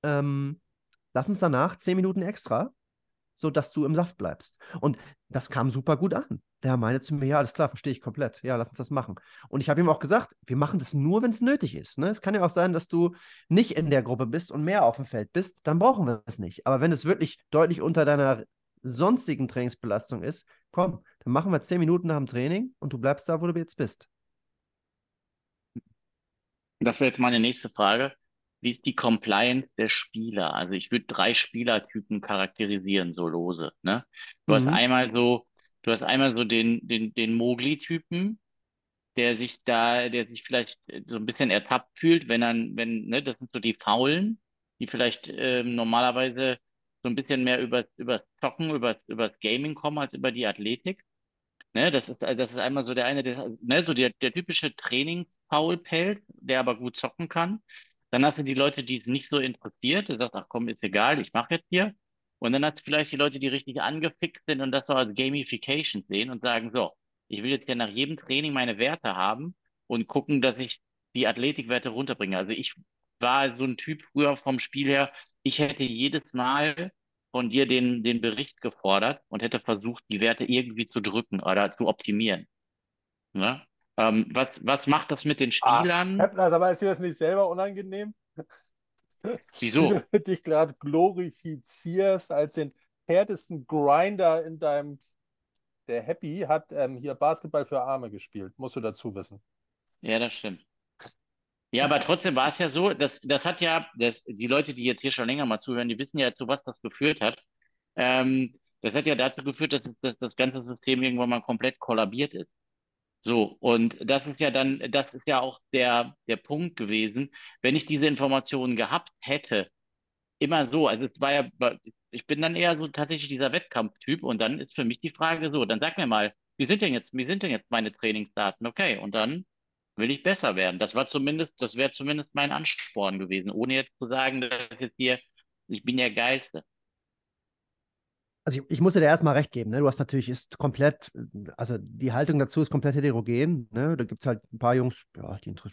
ähm, lass uns danach zehn Minuten extra, sodass du im Saft bleibst. Und das kam super gut an. Der meinte zu mir, ja, alles klar, verstehe ich komplett. Ja, lass uns das machen. Und ich habe ihm auch gesagt, wir machen das nur, wenn es nötig ist. Ne? Es kann ja auch sein, dass du nicht in der Gruppe bist und mehr auf dem Feld bist, dann brauchen wir es nicht. Aber wenn es wirklich deutlich unter deiner sonstigen Trainingsbelastung ist, komm, dann machen wir zehn Minuten nach dem Training und du bleibst da, wo du jetzt bist. Das wäre jetzt meine nächste Frage. Wie ist die Compliance der Spieler? Also ich würde drei Spielertypen charakterisieren, so lose. Ne? Du mhm. hast einmal so, du hast einmal so den, den, den Mogli-Typen, der sich da, der sich vielleicht so ein bisschen ertappt fühlt, wenn er, wenn, ne, das sind so die Faulen, die vielleicht ähm, normalerweise so ein bisschen mehr über, über Zocken, über, über das Gaming kommen als über die Athletik. Ne, das ist, das ist einmal so der eine, der, ne, so der, der typische Trainingsfaulpelz, der aber gut zocken kann. Dann hast du die Leute, die es nicht so interessiert, der sagt, ach komm, ist egal, ich mache jetzt hier. Und dann hast du vielleicht die Leute, die richtig angefixt sind und das so als Gamification sehen und sagen, so, ich will jetzt ja nach jedem Training meine Werte haben und gucken, dass ich die Athletikwerte runterbringe. Also ich war so ein Typ früher vom Spiel her, ich hätte jedes Mal von dir den, den Bericht gefordert und hätte versucht, die Werte irgendwie zu drücken oder zu optimieren. Ja? Ähm, was, was macht das mit den Spielern? Ach, also, aber ist dir das nicht selber unangenehm? Wieso? Wie du dich gerade glorifizierst als den härtesten Grinder in deinem. Der Happy hat ähm, hier Basketball für Arme gespielt, musst du dazu wissen. Ja, das stimmt. Ja, aber trotzdem war es ja so, dass das hat ja, das, die Leute, die jetzt hier schon länger mal zuhören, die wissen ja, zu was das geführt hat. Ähm, das hat ja dazu geführt, dass, dass das ganze System irgendwann mal komplett kollabiert ist. So, und das ist ja dann, das ist ja auch der, der Punkt gewesen, wenn ich diese Informationen gehabt hätte, immer so, also es war ja, ich bin dann eher so tatsächlich dieser Wettkampftyp und dann ist für mich die Frage so, dann sag mir mal, wie sind denn jetzt, wie sind denn jetzt meine Trainingsdaten? Okay, und dann will ich besser werden. Das war zumindest, das wäre zumindest mein Ansporn gewesen, ohne jetzt zu sagen, dass jetzt hier, ich bin der Geilste. Also ich, ich muss dir da erstmal recht geben, ne? Du hast natürlich, ist komplett, also die Haltung dazu ist komplett heterogen, ne? Da gibt es halt ein paar Jungs, ja, die, inter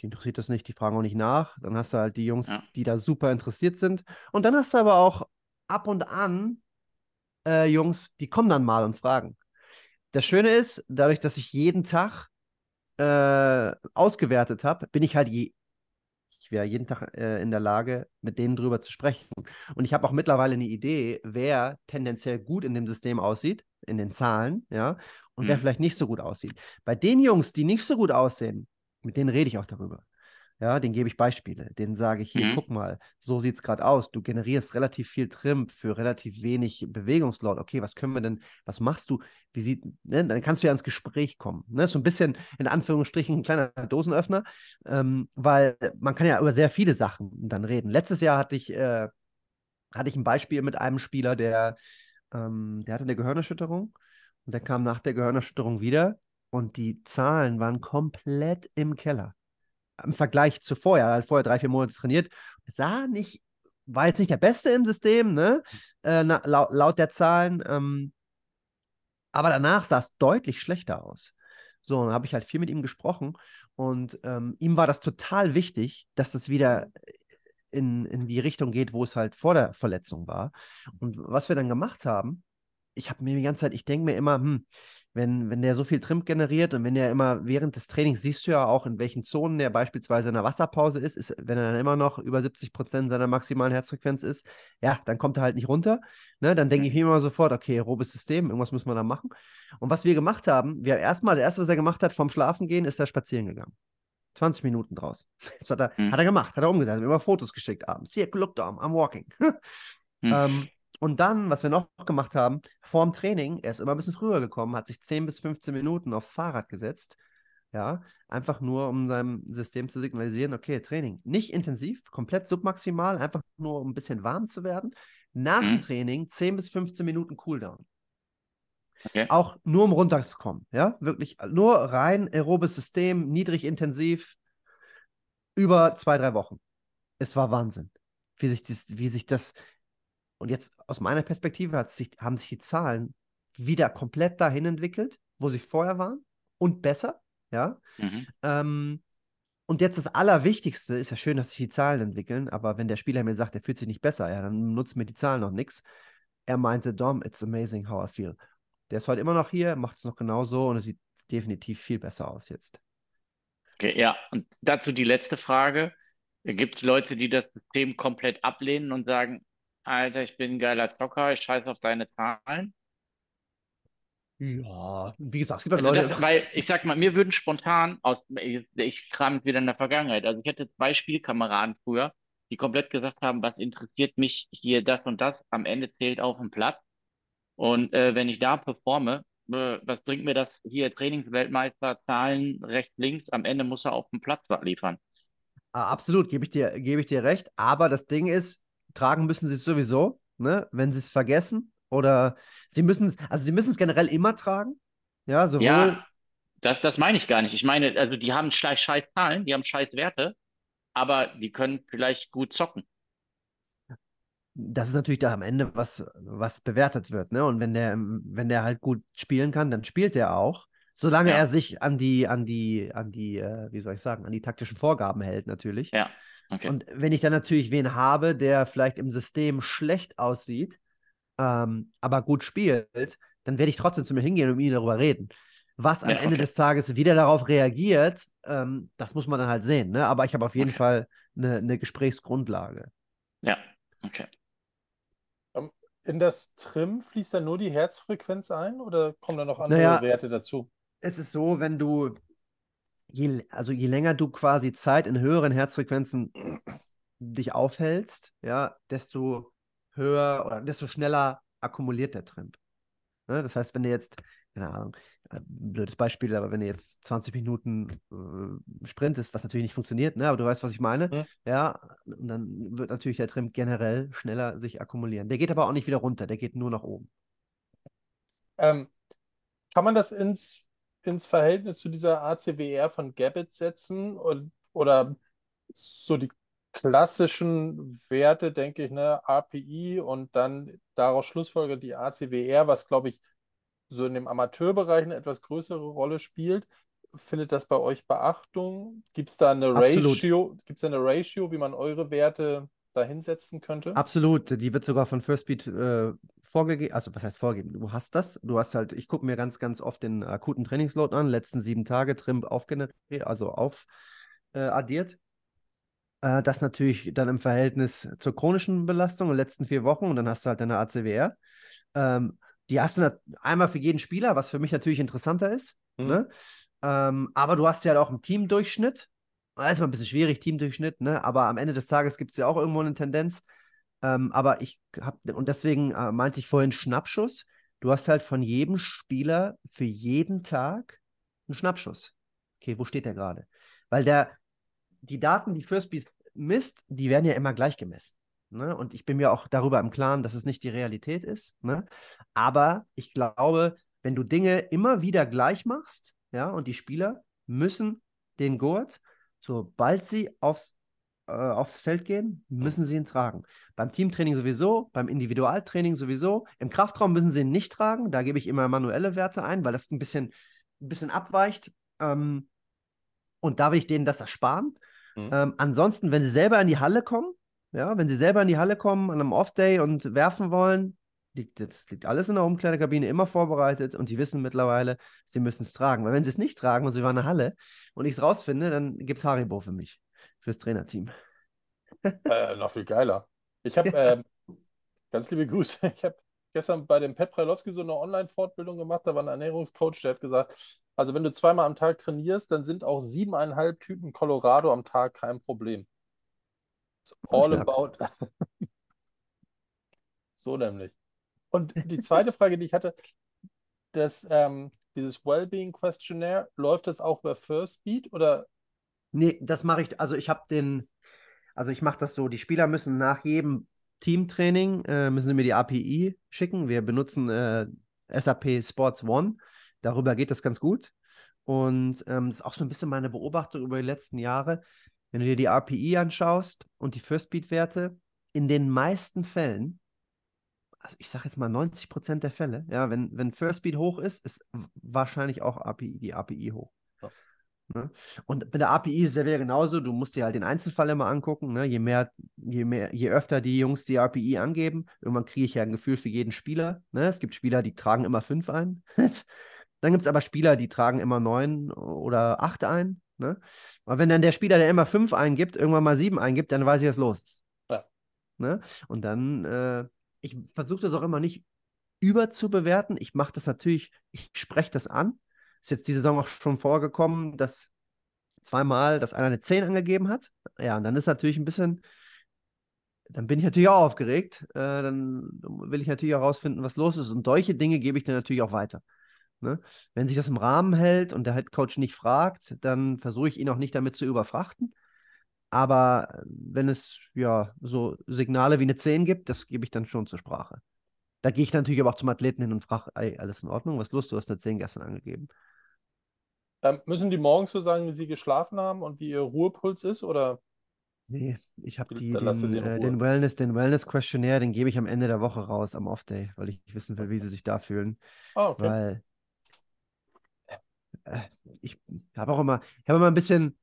die, interessiert das nicht, die fragen auch nicht nach. Dann hast du halt die Jungs, ja. die da super interessiert sind. Und dann hast du aber auch ab und an äh, Jungs, die kommen dann mal und fragen. Das Schöne ist, dadurch, dass ich jeden Tag äh, ausgewertet habe, bin ich halt je, ich wäre jeden Tag äh, in der Lage, mit denen drüber zu sprechen. Und ich habe auch mittlerweile eine Idee, wer tendenziell gut in dem System aussieht, in den Zahlen, ja, und mhm. wer vielleicht nicht so gut aussieht. Bei den Jungs, die nicht so gut aussehen, mit denen rede ich auch darüber. Ja, den gebe ich Beispiele. Den sage ich hier, mhm. guck mal, so sieht es gerade aus. Du generierst relativ viel Trim für relativ wenig Bewegungslaut. Okay, was können wir denn, was machst du? Wie sieht, ne? Dann kannst du ja ins Gespräch kommen. Ne? So ein bisschen in Anführungsstrichen ein kleiner Dosenöffner, ähm, weil man kann ja über sehr viele Sachen dann reden. Letztes Jahr hatte ich, äh, hatte ich ein Beispiel mit einem Spieler, der, ähm, der hatte eine Gehirnerschütterung und der kam nach der Gehirnerschütterung wieder und die Zahlen waren komplett im Keller im Vergleich zu vorher. Er hat vorher drei, vier Monate trainiert. Sah nicht, war jetzt nicht der Beste im System, ne? Äh, na, laut, laut, der Zahlen. Ähm, aber danach sah es deutlich schlechter aus. So, dann habe ich halt viel mit ihm gesprochen und ähm, ihm war das total wichtig, dass es wieder in, in die Richtung geht, wo es halt vor der Verletzung war. Und was wir dann gemacht haben, ich habe mir die ganze Zeit, ich denke mir immer, hm, wenn, wenn der so viel Trim generiert und wenn der immer während des Trainings siehst du ja auch, in welchen Zonen der beispielsweise in der Wasserpause ist, ist wenn er dann immer noch über 70 Prozent seiner maximalen Herzfrequenz ist, ja, dann kommt er halt nicht runter. Ne? Dann denke ich mir immer sofort, okay, robes System, irgendwas müssen wir da machen. Und was wir gemacht haben, wir erstmal, das erste, was er gemacht hat, vom Schlafen gehen, ist er spazieren gegangen. 20 Minuten draus. Das hat er, hm. hat er gemacht, hat er umgesetzt, hat immer Fotos geschickt abends. Hier, look, I'm, I'm walking. hm. ähm, und dann, was wir noch gemacht haben, vorm Training, er ist immer ein bisschen früher gekommen, hat sich 10 bis 15 Minuten aufs Fahrrad gesetzt. Ja, einfach nur, um seinem System zu signalisieren, okay, Training. Nicht intensiv, komplett submaximal, einfach nur, um ein bisschen warm zu werden. Nach mhm. dem Training 10 bis 15 Minuten Cooldown. Okay. Auch nur, um runterzukommen. Ja, wirklich nur rein aerobes System, niedrig intensiv, über zwei, drei Wochen. Es war Wahnsinn, wie sich das, wie sich das und jetzt aus meiner Perspektive sich, haben sich die Zahlen wieder komplett dahin entwickelt, wo sie vorher waren und besser. Ja. Mhm. Ähm, und jetzt das Allerwichtigste ist ja schön, dass sich die Zahlen entwickeln, aber wenn der Spieler mir sagt, er fühlt sich nicht besser, ja, dann nutzt mir die Zahlen noch nichts. Er meinte, Dom, it's amazing how I feel. Der ist heute immer noch hier, macht es noch genauso und es sieht definitiv viel besser aus jetzt. Okay, ja, und dazu die letzte Frage. Gibt es Leute, die das System komplett ablehnen und sagen, Alter, ich bin ein geiler Zocker, ich scheiße auf deine Zahlen. Ja, wie gesagt, es gibt halt also Leute. Das, weil ich sag mal, mir würden spontan aus, ich, ich kram wieder in der Vergangenheit. Also ich hatte zwei Spielkameraden früher, die komplett gesagt haben, was interessiert mich hier das und das. Am Ende zählt auf dem Platz. Und äh, wenn ich da performe, äh, was bringt mir das hier Trainingsweltmeister, Zahlen rechts, links? Am Ende muss er auf dem Platz liefern. Ah, absolut, gebe ich dir, gebe ich dir recht. Aber das Ding ist, tragen müssen sie es sowieso, ne? wenn sie es vergessen. Oder sie müssen, also sie müssen es generell immer tragen. Ja, sowohl. Ja, das, das meine ich gar nicht. Ich meine, also die haben scheiß, scheiß Zahlen, die haben scheiß Werte, aber die können vielleicht gut zocken. Das ist natürlich da am Ende, was, was bewertet wird, ne? Und wenn der, wenn der halt gut spielen kann, dann spielt er auch. Solange ja. er sich an die, an die, an die, äh, wie soll ich sagen, an die taktischen Vorgaben hält, natürlich. Ja. Okay. Und wenn ich dann natürlich wen habe, der vielleicht im System schlecht aussieht, ähm, aber gut spielt, dann werde ich trotzdem zu mir hingehen und mit ihm darüber reden. Was am ja, Ende des Tages wieder darauf reagiert, ähm, das muss man dann halt sehen. Ne? Aber ich habe auf jeden okay. Fall eine, eine Gesprächsgrundlage. Ja, okay. Ähm, in das Trim fließt dann nur die Herzfrequenz ein oder kommen da noch andere naja, Werte dazu? Es ist so, wenn du je, also je länger du quasi Zeit in höheren Herzfrequenzen dich aufhältst, ja, desto höher oder desto schneller akkumuliert der Trimp. Ne? Das heißt, wenn du jetzt, keine Ahnung, äh, blödes Beispiel, aber wenn du jetzt 20 Minuten äh, sprintest, was natürlich nicht funktioniert, ne? aber du weißt, was ich meine, ja. ja, und dann wird natürlich der Trimp generell schneller sich akkumulieren. Der geht aber auch nicht wieder runter, der geht nur nach oben. Ähm, kann man das ins ins Verhältnis zu dieser ACWR von Gabbett setzen und, oder so die klassischen Werte, denke ich, ne, API und dann daraus Schlussfolge die ACWR, was glaube ich so in dem Amateurbereich eine etwas größere Rolle spielt. Findet das bei euch Beachtung? Gibt es da eine Absolut. Ratio, gibt es eine Ratio, wie man eure Werte da hinsetzen könnte? Absolut, die wird sogar von Firstbeat äh, vorgegeben, also was heißt vorgegeben? Du hast das, du hast halt, ich gucke mir ganz, ganz oft den akuten Trainingsload an, letzten sieben Tage Trim aufgeneriert, also auf äh, addiert. Äh, das natürlich dann im Verhältnis zur chronischen Belastung in den letzten vier Wochen und dann hast du halt deine ACWR. Ähm, die hast du einmal für jeden Spieler, was für mich natürlich interessanter ist. Mhm. Ne? Ähm, aber du hast ja halt auch einen Teamdurchschnitt. Ist mal ein bisschen schwierig, Teamdurchschnitt, ne? aber am Ende des Tages gibt es ja auch irgendwo eine Tendenz. Ähm, aber ich habe, und deswegen äh, meinte ich vorhin Schnappschuss. Du hast halt von jedem Spieler für jeden Tag einen Schnappschuss. Okay, wo steht der gerade? Weil der, die Daten, die First Beast misst, die werden ja immer gleich gemessen. Ne? Und ich bin mir auch darüber im Klaren, dass es nicht die Realität ist. Ne? Aber ich glaube, wenn du Dinge immer wieder gleich machst, ja, und die Spieler müssen den Gurt, sobald sie aufs, äh, aufs Feld gehen, müssen sie ihn tragen. Beim Teamtraining sowieso, beim Individualtraining sowieso. Im Kraftraum müssen sie ihn nicht tragen. Da gebe ich immer manuelle Werte ein, weil das ein bisschen, ein bisschen abweicht. Ähm, und da will ich denen das ersparen. Mhm. Ähm, ansonsten, wenn sie selber in die Halle kommen, ja, wenn sie selber in die Halle kommen an einem Off-Day und werfen wollen, liegt, das liegt alles in der Umkleidekabine immer vorbereitet und die wissen mittlerweile, sie müssen es tragen. Weil wenn sie es nicht tragen und sie waren in der Halle und ich es rausfinde, dann gibt es Haribo für mich, fürs Trainerteam. Äh, noch viel geiler. Ich habe, ja. ähm, ganz liebe Grüße, ich habe gestern bei dem Pet Pralowski so eine Online-Fortbildung gemacht, da war ein Ernährungscoach, der hat gesagt, also wenn du zweimal am Tag trainierst, dann sind auch siebeneinhalb Typen Colorado am Tag kein Problem. It's all about. so nämlich. Und die zweite Frage, die ich hatte, das, ähm, dieses Wellbeing Questionnaire, läuft das auch über First Beat oder? Nee, das mache ich, also ich habe den, also ich mache das so, die Spieler müssen nach jedem Teamtraining, äh, müssen sie mir die API schicken. Wir benutzen äh, SAP Sports One Darüber geht das ganz gut. Und ähm, das ist auch so ein bisschen meine Beobachtung über die letzten Jahre. Wenn du dir die RPI anschaust und die First Beat-Werte, in den meisten Fällen, also ich sage jetzt mal 90 Prozent der Fälle, ja, wenn, wenn First Beat hoch ist, ist wahrscheinlich auch API, die API hoch. Ja. Ne? Und bei der API ist es ja wieder genauso, du musst dir halt den Einzelfall immer angucken. Ne? Je mehr, je mehr, je öfter die Jungs die API angeben, irgendwann kriege ich ja ein Gefühl für jeden Spieler. Ne? Es gibt Spieler, die tragen immer fünf ein. Dann gibt es aber Spieler, die tragen immer neun oder acht ein. Ne? Aber wenn dann der Spieler, der immer fünf eingibt, irgendwann mal sieben eingibt, dann weiß ich, was los ist. Ja. Ne? Und dann, äh, ich versuche das auch immer nicht überzubewerten. Ich mache das natürlich, ich spreche das an. Ist jetzt diese Saison auch schon vorgekommen, dass zweimal, dass einer eine 10 angegeben hat. Ja, und dann ist natürlich ein bisschen, dann bin ich natürlich auch aufgeregt. Äh, dann will ich natürlich auch herausfinden, was los ist. Und solche Dinge gebe ich dann natürlich auch weiter. Ne? Wenn sich das im Rahmen hält und der Headcoach nicht fragt, dann versuche ich ihn auch nicht damit zu überfrachten. Aber äh, wenn es ja so Signale wie eine 10 gibt, das gebe ich dann schon zur Sprache. Da gehe ich natürlich aber auch zum Athleten hin und frage, ey, alles in Ordnung, was los, du hast eine 10 gestern angegeben. Ähm, müssen die morgens so sagen, wie sie geschlafen haben und wie ihr Ruhepuls ist, oder? Nee, ich habe den, äh, den Wellness, den Wellness-Questionnaire, den gebe ich am Ende der Woche raus, am Off-Day, weil ich wissen will, wie sie sich da fühlen. Ah, okay. Weil äh, ich habe auch immer, ich habe immer ein bisschen,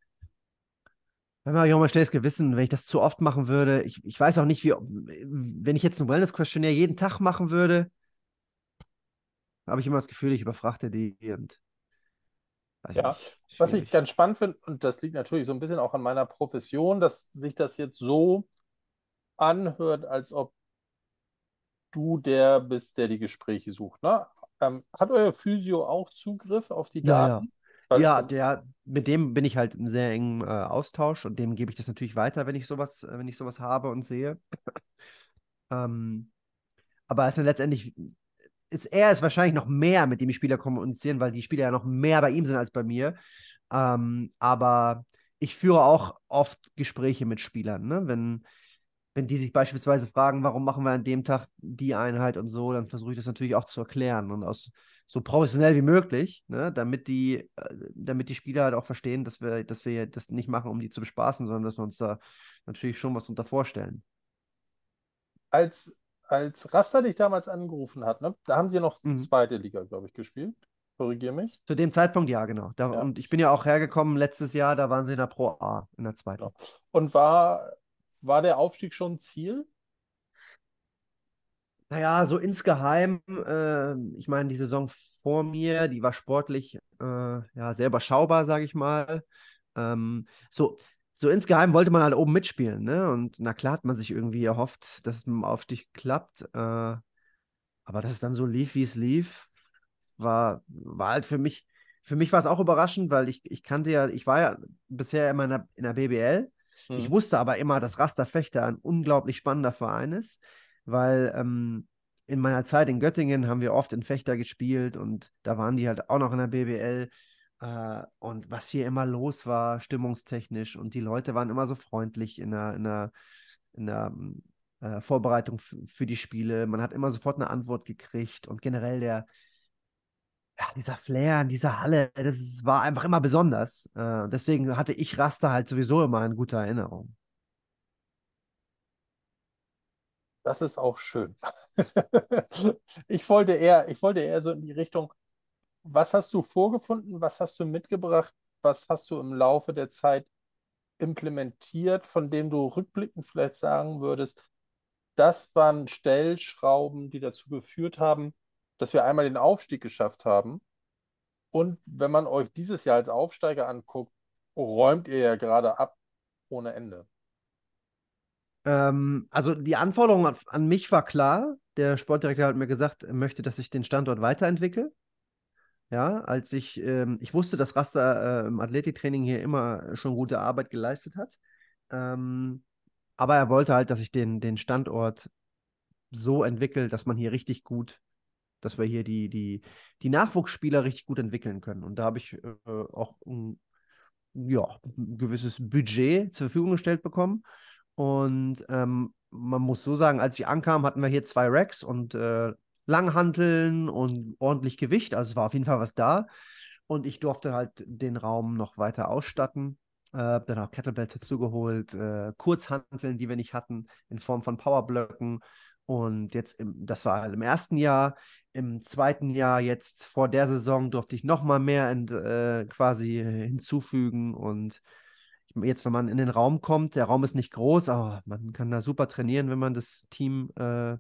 wenn man auch mal schnelles Gewissen, wenn ich das zu oft machen würde. Ich, ich weiß auch nicht, wie, wenn ich jetzt ein Wellness-Questionnaire jeden Tag machen würde, habe ich immer das Gefühl, ich überfrachte die und. Ja, nicht, was ich ganz spannend finde, und das liegt natürlich so ein bisschen auch an meiner Profession, dass sich das jetzt so anhört, als ob du der bist, der die Gespräche sucht. Ne? Ähm, hat euer Physio auch Zugriff auf die Daten? Ja, der, mit dem bin ich halt im sehr engen äh, Austausch und dem gebe ich das natürlich weiter, wenn ich sowas, äh, wenn ich sowas habe und sehe. ähm, aber es ist letztendlich, ist, er ist wahrscheinlich noch mehr, mit dem die Spieler kommunizieren, weil die Spieler ja noch mehr bei ihm sind als bei mir. Ähm, aber ich führe auch oft Gespräche mit Spielern, ne? Wenn wenn die sich beispielsweise fragen, warum machen wir an dem Tag die Einheit und so, dann versuche ich das natürlich auch zu erklären und aus so professionell wie möglich, ne, damit die, äh, damit die Spieler halt auch verstehen, dass wir, dass wir das nicht machen, um die zu bespaßen, sondern dass wir uns da natürlich schon was unter vorstellen. Als, als Raster dich damals angerufen hat, ne, da haben sie noch mhm. zweite Liga, glaube ich, gespielt. Korrigiere mich. Zu dem Zeitpunkt ja, genau. Da, ja. Und ich bin ja auch hergekommen letztes Jahr, da waren sie in der Pro A, in der zweiten. Ja. Und war, war der Aufstieg schon Ziel? Naja, so insgeheim, äh, ich meine, die Saison vor mir, die war sportlich äh, ja, sehr überschaubar, sage ich mal. Ähm, so, so insgeheim wollte man halt oben mitspielen, ne? Und na klar hat man sich irgendwie erhofft, dass es mit dem Aufstieg klappt. Äh, aber dass es dann so lief, wie es lief, war, war halt für mich, für mich war es auch überraschend, weil ich, ich kannte ja, ich war ja bisher immer in der, in der BBL. Hm. Ich wusste aber immer, dass Rasterfechter ein unglaublich spannender Verein ist, weil ähm, in meiner Zeit in Göttingen haben wir oft in Fechter gespielt und da waren die halt auch noch in der BBL. Äh, und was hier immer los war, stimmungstechnisch, und die Leute waren immer so freundlich in der, in der, in der äh, Vorbereitung für die Spiele. Man hat immer sofort eine Antwort gekriegt und generell der, ja, dieser Flair in dieser Halle, das war einfach immer besonders. Äh, deswegen hatte ich Raster halt sowieso immer in guter Erinnerung. Das ist auch schön. ich wollte eher, ich wollte eher so in die Richtung, was hast du vorgefunden, was hast du mitgebracht, was hast du im Laufe der Zeit implementiert, von dem du rückblickend vielleicht sagen würdest, das waren Stellschrauben, die dazu geführt haben, dass wir einmal den Aufstieg geschafft haben. Und wenn man euch dieses Jahr als Aufsteiger anguckt, räumt ihr ja gerade ab ohne Ende. Ähm, also die Anforderung an, mich war klar. Der Sportdirektor hat mir gesagt, er möchte, dass ich den Standort weiterentwickle. Ja, als ich, ähm, ich wusste, dass Raster äh, im Athletiktraining hier immer schon gute Arbeit geleistet hat. Ähm, aber er wollte halt, dass ich den, den Standort so entwickle, dass man hier richtig gut, dass wir hier die, die, die Nachwuchsspieler richtig gut entwickeln können. Und da habe ich äh, auch ein, ja, ein gewisses Budget zur Verfügung gestellt bekommen. Und ähm, man muss so sagen, als ich ankam, hatten wir hier zwei Racks und äh, Langhanteln und ordentlich Gewicht. Also es war auf jeden Fall was da. Und ich durfte halt den Raum noch weiter ausstatten. Äh, dann auch Kettlebells dazugeholt, äh, Kurzhanteln, die wir nicht hatten, in Form von Powerblöcken. Und jetzt, im, das war im ersten Jahr. Im zweiten Jahr, jetzt vor der Saison, durfte ich noch mal mehr ent, äh, quasi hinzufügen. Und jetzt, wenn man in den Raum kommt, der Raum ist nicht groß, aber man kann da super trainieren, wenn man das Team äh,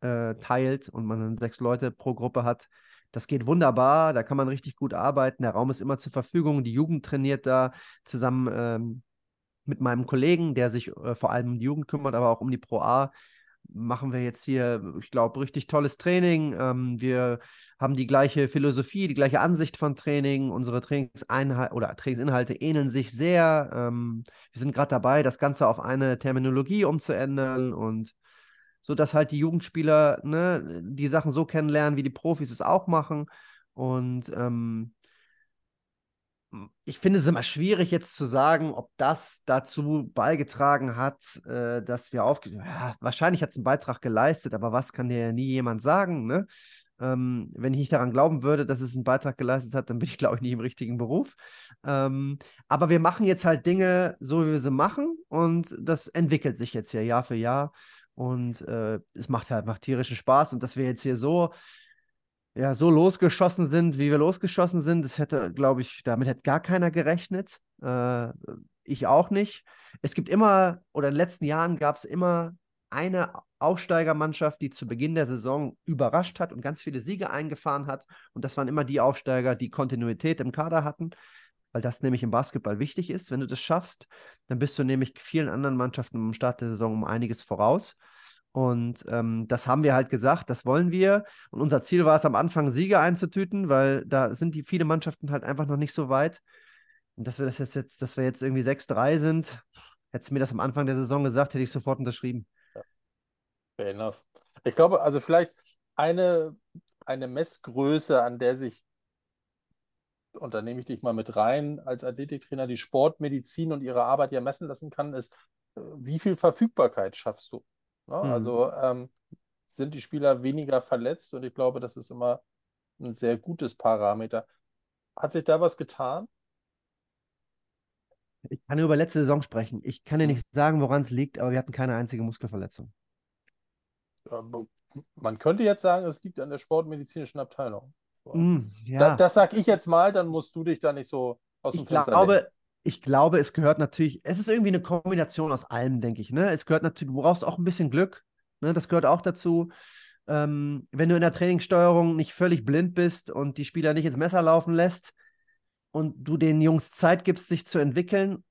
äh, teilt und man dann sechs Leute pro Gruppe hat. Das geht wunderbar, da kann man richtig gut arbeiten. Der Raum ist immer zur Verfügung. Die Jugend trainiert da zusammen ähm, mit meinem Kollegen, der sich äh, vor allem um die Jugend kümmert, aber auch um die Pro A machen wir jetzt hier, ich glaube, richtig tolles Training. Ähm, wir haben die gleiche Philosophie, die gleiche Ansicht von Training. Unsere Trainingseinheit oder Trainingsinhalte ähneln sich sehr. Ähm, wir sind gerade dabei, das Ganze auf eine Terminologie umzuändern und so dass halt die Jugendspieler ne, die Sachen so kennenlernen, wie die Profis es auch machen. Und ähm, ich finde es immer schwierig jetzt zu sagen, ob das dazu beigetragen hat, äh, dass wir aufge... Ja, wahrscheinlich hat es einen Beitrag geleistet, aber was kann dir ja nie jemand sagen, ne? Ähm, wenn ich nicht daran glauben würde, dass es einen Beitrag geleistet hat, dann bin ich, glaube ich, nicht im richtigen Beruf. Ähm, aber wir machen jetzt halt Dinge so, wie wir sie machen und das entwickelt sich jetzt hier Jahr für Jahr und äh, es macht halt macht tierischen Spaß und dass wir jetzt hier so ja, so losgeschossen sind, wie wir losgeschossen sind, das hätte, glaube ich, damit hätte gar keiner gerechnet. Äh, ich auch nicht. Es gibt immer, oder in den letzten Jahren gab es immer eine Aufsteigermannschaft, die zu Beginn der Saison überrascht hat und ganz viele Siege eingefahren hat. Und das waren immer die Aufsteiger, die Kontinuität im Kader hatten, weil das nämlich im Basketball wichtig ist. Wenn du das schaffst, dann bist du nämlich vielen anderen Mannschaften am Start der Saison um einiges voraus. Und ähm, das haben wir halt gesagt, das wollen wir. Und unser Ziel war es am Anfang, Siege einzutüten, weil da sind die viele Mannschaften halt einfach noch nicht so weit. Und dass wir das jetzt, dass wir jetzt irgendwie 6-3 sind, hättest du mir das am Anfang der Saison gesagt, hätte ich sofort unterschrieben. Fair enough. Ich glaube, also vielleicht eine, eine Messgröße, an der sich, und da nehme ich dich mal mit rein, als Athletiktrainer die Sportmedizin und ihre Arbeit ja messen lassen kann, ist, wie viel Verfügbarkeit schaffst du? Ne? Mhm. Also ähm, sind die Spieler weniger verletzt und ich glaube, das ist immer ein sehr gutes Parameter. Hat sich da was getan? Ich kann über letzte Saison sprechen. Ich kann dir hm. nicht sagen, woran es liegt, aber wir hatten keine einzige Muskelverletzung. Man könnte jetzt sagen, es liegt an der sportmedizinischen Abteilung. Mm, ja. da, das sag ich jetzt mal, dann musst du dich da nicht so aus dem ich Fenster glaube, legen. Ich glaube, es gehört natürlich, es ist irgendwie eine Kombination aus allem, denke ich. Ne? Es gehört natürlich, du brauchst auch ein bisschen Glück. Ne? Das gehört auch dazu. Ähm, wenn du in der Trainingssteuerung nicht völlig blind bist und die Spieler nicht ins Messer laufen lässt und du den Jungs Zeit gibst, sich zu entwickeln,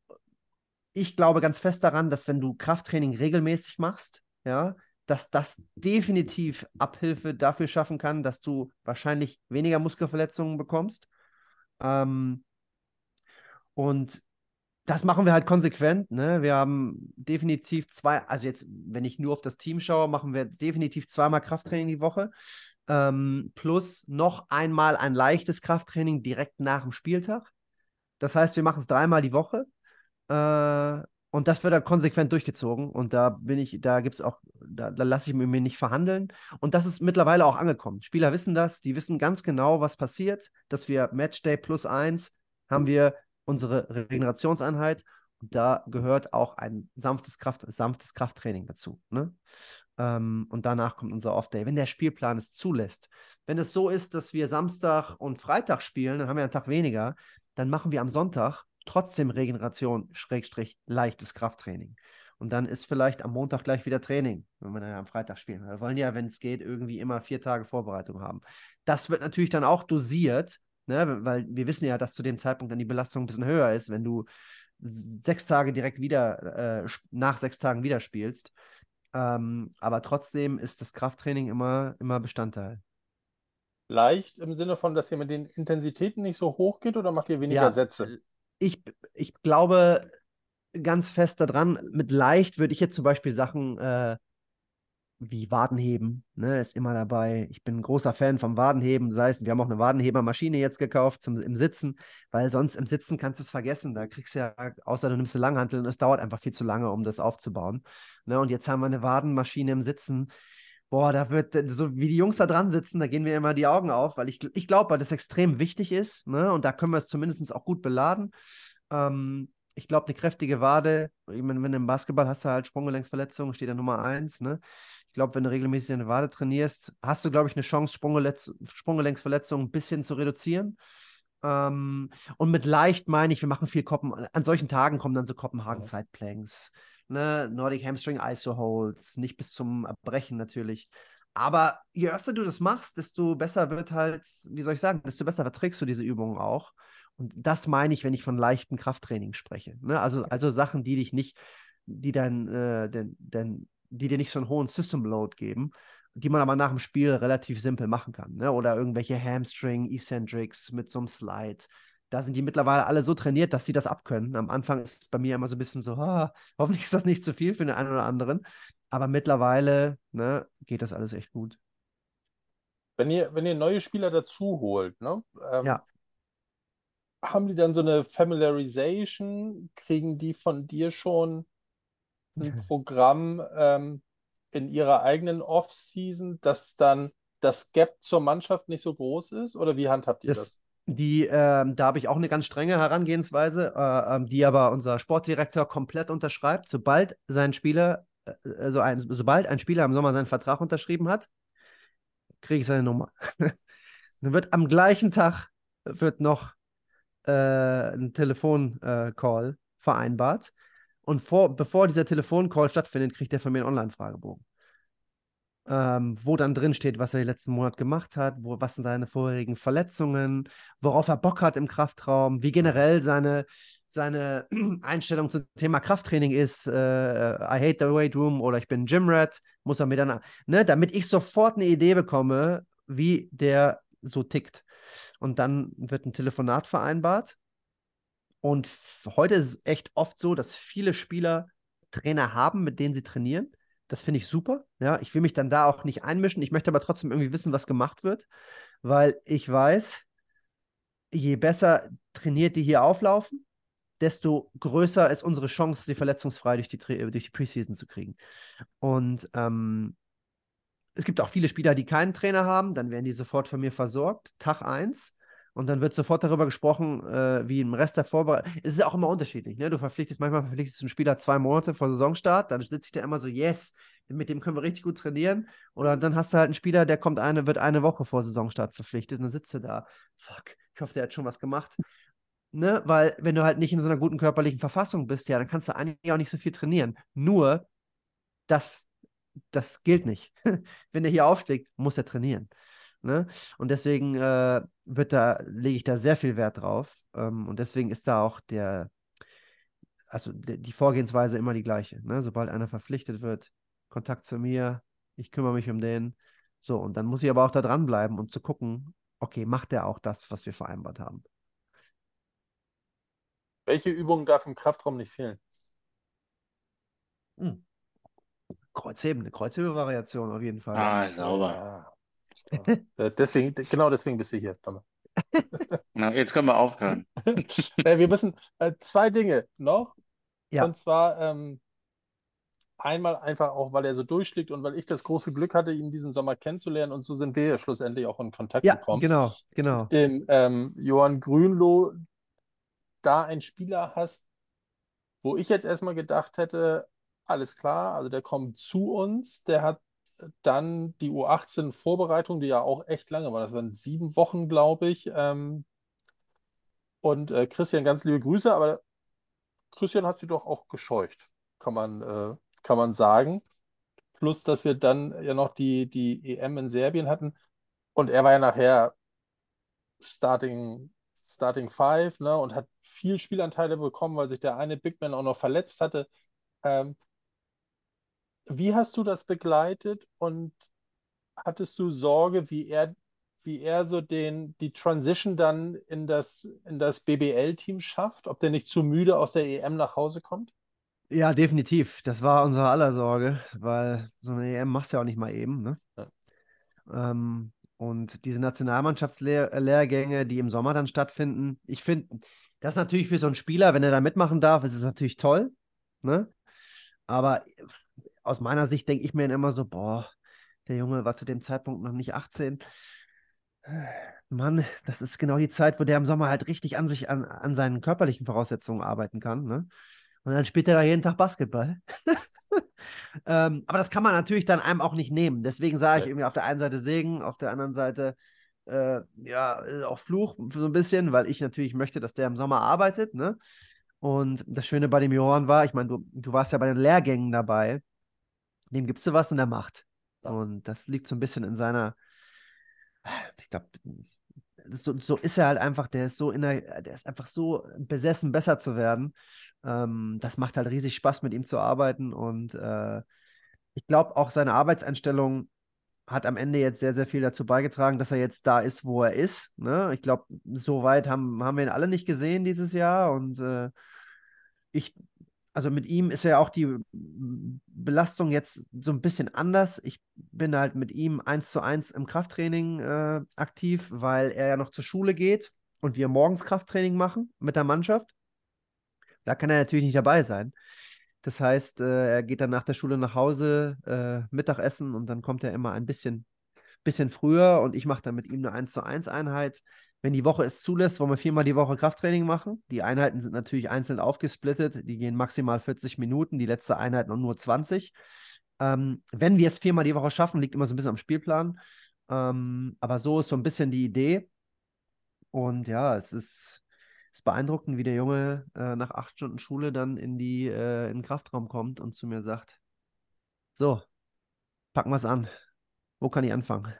ich glaube ganz fest daran, dass wenn du Krafttraining regelmäßig machst, ja, dass das definitiv Abhilfe dafür schaffen kann, dass du wahrscheinlich weniger Muskelverletzungen bekommst. Ähm, und das machen wir halt konsequent. Ne? Wir haben definitiv zwei, also jetzt, wenn ich nur auf das Team schaue, machen wir definitiv zweimal Krafttraining die Woche. Ähm, plus noch einmal ein leichtes Krafttraining direkt nach dem Spieltag. Das heißt, wir machen es dreimal die Woche. Äh, und das wird dann konsequent durchgezogen. Und da bin ich, da gibt es auch, da, da lasse ich mir nicht verhandeln. Und das ist mittlerweile auch angekommen. Spieler wissen das, die wissen ganz genau, was passiert, dass wir Matchday plus eins haben wir unsere Regenerationseinheit. Und da gehört auch ein sanftes, Kraft, sanftes Krafttraining dazu. Ne? Ähm, und danach kommt unser Off-Day, wenn der Spielplan es zulässt. Wenn es so ist, dass wir Samstag und Freitag spielen, dann haben wir einen Tag weniger, dann machen wir am Sonntag trotzdem Regeneration, Schrägstrich, leichtes Krafttraining. Und dann ist vielleicht am Montag gleich wieder Training, wenn wir dann am Freitag spielen. Wir wollen ja, wenn es geht, irgendwie immer vier Tage Vorbereitung haben. Das wird natürlich dann auch dosiert, ne? weil wir wissen ja, dass zu dem Zeitpunkt dann die Belastung ein bisschen höher ist, wenn du sechs Tage direkt wieder, äh, nach sechs Tagen wieder spielst. Ähm, aber trotzdem ist das Krafttraining immer, immer Bestandteil. Leicht im Sinne von, dass ihr mit den Intensitäten nicht so hoch geht oder macht ihr weniger ja, Sätze? Ich, ich glaube ganz fest daran, mit leicht würde ich jetzt zum Beispiel Sachen äh, wie Wadenheben, ne, ist immer dabei. Ich bin ein großer Fan vom Wadenheben. Sei es, wir haben auch eine Wadenhebermaschine jetzt gekauft zum, im Sitzen, weil sonst im Sitzen kannst du es vergessen. Da kriegst du ja, außer du nimmst eine Langhantel und es dauert einfach viel zu lange, um das aufzubauen. Ne, und jetzt haben wir eine Wadenmaschine im Sitzen. Boah, da wird, so wie die Jungs da dran sitzen, da gehen mir immer die Augen auf, weil ich, ich glaube, weil das extrem wichtig ist. Ne, und da können wir es zumindest auch gut beladen. Ähm, ich glaube, eine kräftige Wade, ich meine, wenn du im Basketball hast du halt Sprunggelenksverletzungen, steht da Nummer eins, ne? Ich glaube, wenn du regelmäßig eine Wade trainierst, hast du, glaube ich, eine Chance, Sprunggelenksverletzungen ein bisschen zu reduzieren. Ähm, und mit leicht meine ich, wir machen viel Koppen. An solchen Tagen kommen dann so Kopenhagen-Zeitplanks, ne? Nordic Hamstring ISO Holds, nicht bis zum Erbrechen natürlich. Aber je öfter du das machst, desto besser wird halt, wie soll ich sagen, desto besser verträgst du diese Übungen auch. Und das meine ich, wenn ich von leichtem Krafttraining spreche. Ne? Also, also Sachen, die dich nicht, die dann, äh, den, den, die dir nicht so einen hohen System Load geben, die man aber nach dem Spiel relativ simpel machen kann. Ne? Oder irgendwelche Hamstring, Eccentrics mit so einem Slide. Da sind die mittlerweile alle so trainiert, dass sie das abkönnen. Am Anfang ist bei mir immer so ein bisschen so, ah, hoffentlich ist das nicht zu viel für den einen oder anderen. Aber mittlerweile ne, geht das alles echt gut. Wenn ihr, wenn ihr neue Spieler dazu holt, ne? Ähm, ja haben die dann so eine Familiarization? Kriegen die von dir schon ein Programm ähm, in ihrer eigenen Off-Season, dass dann das Gap zur Mannschaft nicht so groß ist? Oder wie handhabt ihr das? das? Die, äh, da habe ich auch eine ganz strenge Herangehensweise, äh, ähm, die aber unser Sportdirektor komplett unterschreibt. Sobald sein Spieler, äh, also ein, sobald ein Spieler im Sommer seinen Vertrag unterschrieben hat, kriege ich seine Nummer. Dann wird am gleichen Tag wird noch äh, einen Telefoncall äh, vereinbart. Und vor, bevor dieser Telefoncall stattfindet, kriegt er von mir einen Online-Fragebogen. Ähm, wo dann drin steht, was er den letzten Monat gemacht hat, wo, was sind seine vorherigen Verletzungen, worauf er Bock hat im Kraftraum, wie generell seine, seine Einstellung zum Thema Krafttraining ist. Äh, I hate the weight room oder ich bin Gymrat, muss er mir dann, ne, damit ich sofort eine Idee bekomme, wie der so tickt. Und dann wird ein Telefonat vereinbart. Und heute ist es echt oft so, dass viele Spieler Trainer haben, mit denen sie trainieren. Das finde ich super. Ja, ich will mich dann da auch nicht einmischen. Ich möchte aber trotzdem irgendwie wissen, was gemacht wird, weil ich weiß, je besser trainiert die hier auflaufen, desto größer ist unsere Chance, sie verletzungsfrei durch die, durch die Preseason zu kriegen. Und ähm, es gibt auch viele Spieler, die keinen Trainer haben, dann werden die sofort von mir versorgt, Tag 1. Und dann wird sofort darüber gesprochen, äh, wie im Rest der Vorbereitung. Es ist auch immer unterschiedlich. Ne? Du verpflichtest, manchmal verpflichtest du einen Spieler zwei Monate vor Saisonstart, dann sitze ich da immer so, yes, mit dem können wir richtig gut trainieren. Oder dann hast du halt einen Spieler, der kommt eine, wird eine Woche vor Saisonstart verpflichtet und dann sitzt du da. Fuck, ich hoffe, der hat schon was gemacht. Ne? Weil, wenn du halt nicht in so einer guten körperlichen Verfassung bist, ja, dann kannst du eigentlich auch nicht so viel trainieren. Nur, das, das gilt nicht. wenn der hier aufschlägt, muss er trainieren. Ne? Und deswegen äh, wird da, lege ich da sehr viel Wert drauf. Ähm, und deswegen ist da auch der, also die Vorgehensweise immer die gleiche. Ne? Sobald einer verpflichtet wird, Kontakt zu mir, ich kümmere mich um den. So, und dann muss ich aber auch da dranbleiben und zu gucken, okay, macht der auch das, was wir vereinbart haben. Welche Übung darf im Kraftraum nicht fehlen? Hm. Kreuzheben, eine Kreuzhebe-Variation auf jeden Fall. Ah, sauber. Äh, deswegen, genau deswegen bist du hier, Na, jetzt können wir aufhören. Äh, wir müssen äh, zwei Dinge noch. Ja. Und zwar ähm, einmal einfach auch, weil er so durchschlägt und weil ich das große Glück hatte, ihn diesen Sommer kennenzulernen und so sind wir ja schlussendlich auch in Kontakt ja, gekommen. Genau, genau. Dem ähm, Johann Grünloh da einen Spieler hast, wo ich jetzt erstmal gedacht hätte, alles klar, also der kommt zu uns, der hat dann die U18-Vorbereitung, die ja auch echt lange war. Das waren sieben Wochen, glaube ich. Ähm, und äh, Christian, ganz liebe Grüße, aber Christian hat sie doch auch gescheucht, kann man, äh, kann man sagen. Plus, dass wir dann ja noch die, die EM in Serbien hatten. Und er war ja nachher Starting, Starting Five ne, und hat viel Spielanteile bekommen, weil sich der eine Big Man auch noch verletzt hatte. Ähm, wie hast du das begleitet und hattest du Sorge, wie er, wie er so den, die Transition dann in das, in das BBL-Team schafft? Ob der nicht zu müde aus der EM nach Hause kommt? Ja, definitiv. Das war unsere aller Sorge, weil so eine EM machst du ja auch nicht mal eben. Ne? Ja. Ähm, und diese Nationalmannschaftslehrgänge, die im Sommer dann stattfinden, ich finde, das ist natürlich für so einen Spieler, wenn er da mitmachen darf, ist es natürlich toll. Ne? Aber aus meiner Sicht denke ich mir immer so, boah, der Junge war zu dem Zeitpunkt noch nicht 18. Mann, das ist genau die Zeit, wo der im Sommer halt richtig an sich, an, an seinen körperlichen Voraussetzungen arbeiten kann. Ne? Und dann spielt er da jeden Tag Basketball. ähm, aber das kann man natürlich dann einem auch nicht nehmen. Deswegen sage ich irgendwie auf der einen Seite Segen, auf der anderen Seite äh, ja, auch Fluch so ein bisschen, weil ich natürlich möchte, dass der im Sommer arbeitet. Ne? Und das Schöne bei dem Johann war, ich meine, du, du warst ja bei den Lehrgängen dabei dem gibst du was und er macht. Ja. Und das liegt so ein bisschen in seiner, ich glaube, so, so, ist er halt einfach, der ist so in der, der ist einfach so besessen, besser zu werden. Ähm, das macht halt riesig Spaß, mit ihm zu arbeiten. Und äh, ich glaube, auch seine Arbeitseinstellung hat am Ende jetzt sehr, sehr viel dazu beigetragen, dass er jetzt da ist, wo er ist. Ne? Ich glaube, so weit haben, haben wir ihn alle nicht gesehen dieses Jahr. Und äh, ich also mit ihm ist ja auch die Belastung jetzt so ein bisschen anders. Ich bin halt mit ihm eins zu eins im Krafttraining äh, aktiv, weil er ja noch zur Schule geht und wir morgens Krafttraining machen mit der Mannschaft. Da kann er natürlich nicht dabei sein. Das heißt, äh, er geht dann nach der Schule nach Hause, äh, Mittagessen und dann kommt er immer ein bisschen, bisschen früher und ich mache dann mit ihm eine 1 zu 1 Einheit wenn die Woche es zulässt, wollen wir viermal die Woche Krafttraining machen. Die Einheiten sind natürlich einzeln aufgesplittet. Die gehen maximal 40 Minuten, die letzte Einheit noch nur 20. Ähm, wenn wir es viermal die Woche schaffen, liegt immer so ein bisschen am Spielplan. Ähm, aber so ist so ein bisschen die Idee. Und ja, es ist, ist beeindruckend, wie der Junge äh, nach acht Stunden Schule dann in, die, äh, in den Kraftraum kommt und zu mir sagt: So, packen wir es an. Wo kann ich anfangen?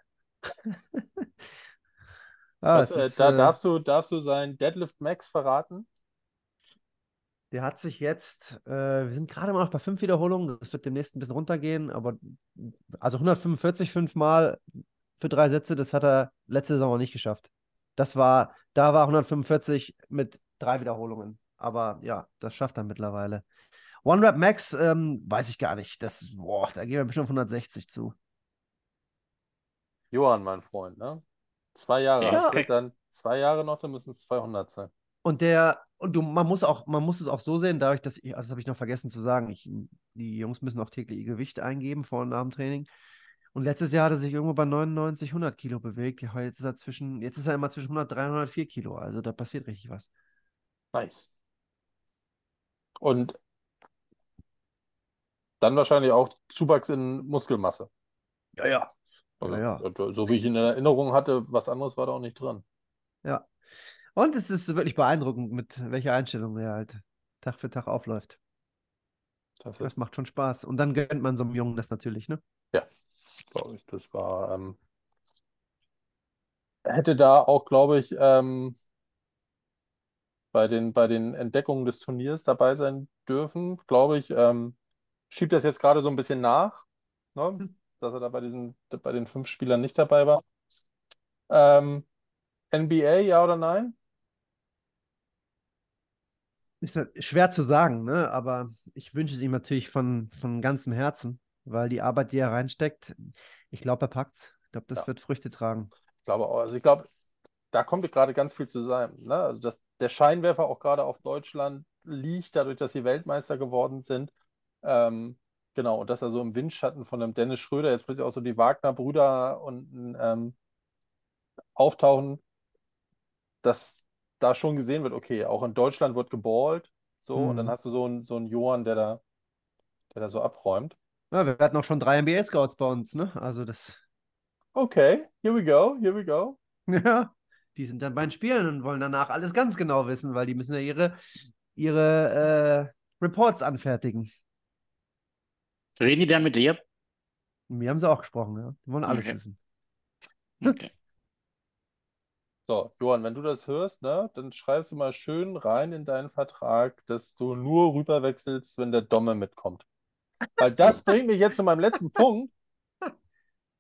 Ah, Was, äh, ist, da äh, darfst du, darfst du sein Deadlift Max verraten? Der hat sich jetzt, äh, wir sind gerade mal noch bei fünf Wiederholungen, das wird demnächst ein bisschen runtergehen, aber also 145 fünfmal für drei Sätze, das hat er letzte Saison noch nicht geschafft. Das war, da war 145 mit drei Wiederholungen. Aber ja, das schafft er mittlerweile. One Rap Max, ähm, weiß ich gar nicht. Das, boah, da gehen wir bestimmt 160 zu. Johann, mein Freund, ne? Zwei Jahre. Ja. Dann zwei Jahre noch, dann müssen es 200 sein. Und der, und du, man muss auch, man muss es auch so sehen, dadurch, dass ich, das habe ich noch vergessen zu sagen, ich, die Jungs müssen auch täglich ihr Gewicht eingeben vor und nach dem Training. Und letztes Jahr hat er sich irgendwo bei 99, 100 Kilo bewegt. Jetzt ist er zwischen, jetzt ist er immer zwischen 103 und 104 Kilo. Also da passiert richtig was. Nice. Und dann wahrscheinlich auch Zuwachs in Muskelmasse. Ja, ja. Also, ja, ja. So wie ich ihn in Erinnerung hatte, was anderes war da auch nicht dran. Ja. Und es ist wirklich beeindruckend, mit welcher Einstellung er halt Tag für Tag aufläuft. Das, das macht schon Spaß. Und dann gönnt man so einem Jungen das natürlich, ne? Ja, glaube ich. Das war, ähm, hätte da auch, glaube ich, ähm, bei den, bei den Entdeckungen des Turniers dabei sein dürfen, glaube ich. Ähm, schiebt das jetzt gerade so ein bisschen nach, ne? Dass er da bei, diesen, bei den fünf Spielern nicht dabei war. Ähm, NBA, ja oder nein? Ist schwer zu sagen, ne? aber ich wünsche es ihm natürlich von, von ganzem Herzen, weil die Arbeit, die er reinsteckt, ich glaube, er packt Ich glaube, das ja. wird Früchte tragen. Ich glaube auch. Also ich glaube, da kommt gerade ganz viel zusammen. Ne? Also dass der Scheinwerfer auch gerade auf Deutschland liegt, dadurch, dass sie Weltmeister geworden sind. Ähm, genau, und dass er so im Windschatten von einem Dennis Schröder, jetzt plötzlich auch so die Wagner-Brüder und ähm, auftauchen, dass da schon gesehen wird, okay, auch in Deutschland wird geballt. So, mhm. und dann mhm. hast du so einen, so einen Johann, der da, der da so abräumt. Ja, wir hatten auch schon drei NBA-Scouts bei uns, ne? Also das. Okay, here we go, here we go. Ja, die sind dann bei den Spielen und wollen danach alles ganz genau wissen, weil die müssen ja ihre, ihre äh, Reports anfertigen. Reden die dann mit dir? Mir haben sie auch gesprochen, ja. Die wollen alles okay. wissen. Okay. So, Johann, wenn du das hörst, ne, dann schreibst du mal schön rein in deinen Vertrag, dass du nur rüberwechselst, wenn der Domme mitkommt. Weil das bringt mich jetzt zu meinem letzten Punkt.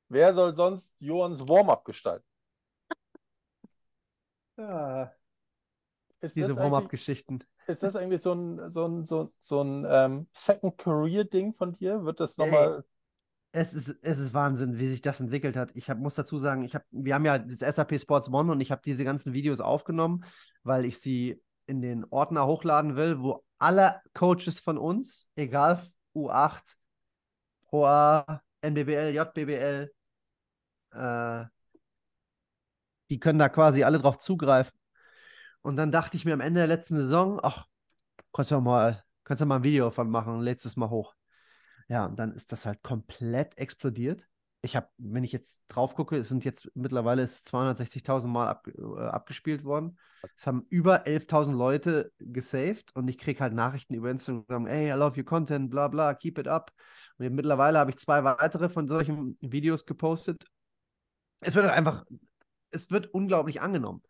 Wer soll sonst Johanns Warm-up gestalten? Ja. Ist Diese Warm-up-Geschichten. Ist das eigentlich so ein, so ein, so, so ein ähm, Second Career-Ding von dir? Wird das nochmal. Es ist, es ist Wahnsinn, wie sich das entwickelt hat. Ich hab, muss dazu sagen, ich hab, wir haben ja das SAP Sports One und ich habe diese ganzen Videos aufgenommen, weil ich sie in den Ordner hochladen will, wo alle Coaches von uns, egal U8, Pro A, NBBL, JBBL, äh, die können da quasi alle drauf zugreifen. Und dann dachte ich mir am Ende der letzten Saison, ach, kannst du mal, kannst du mal ein Video von machen, letztes Mal hoch. Ja, und dann ist das halt komplett explodiert. Ich habe, wenn ich jetzt drauf gucke, es sind jetzt mittlerweile 260.000 Mal ab, äh, abgespielt worden. Es haben über 11.000 Leute gesaved und ich kriege halt Nachrichten über Instagram, hey, I love your content, bla bla, keep it up. Und mittlerweile habe ich zwei weitere von solchen Videos gepostet. Es wird halt einfach es wird unglaublich angenommen.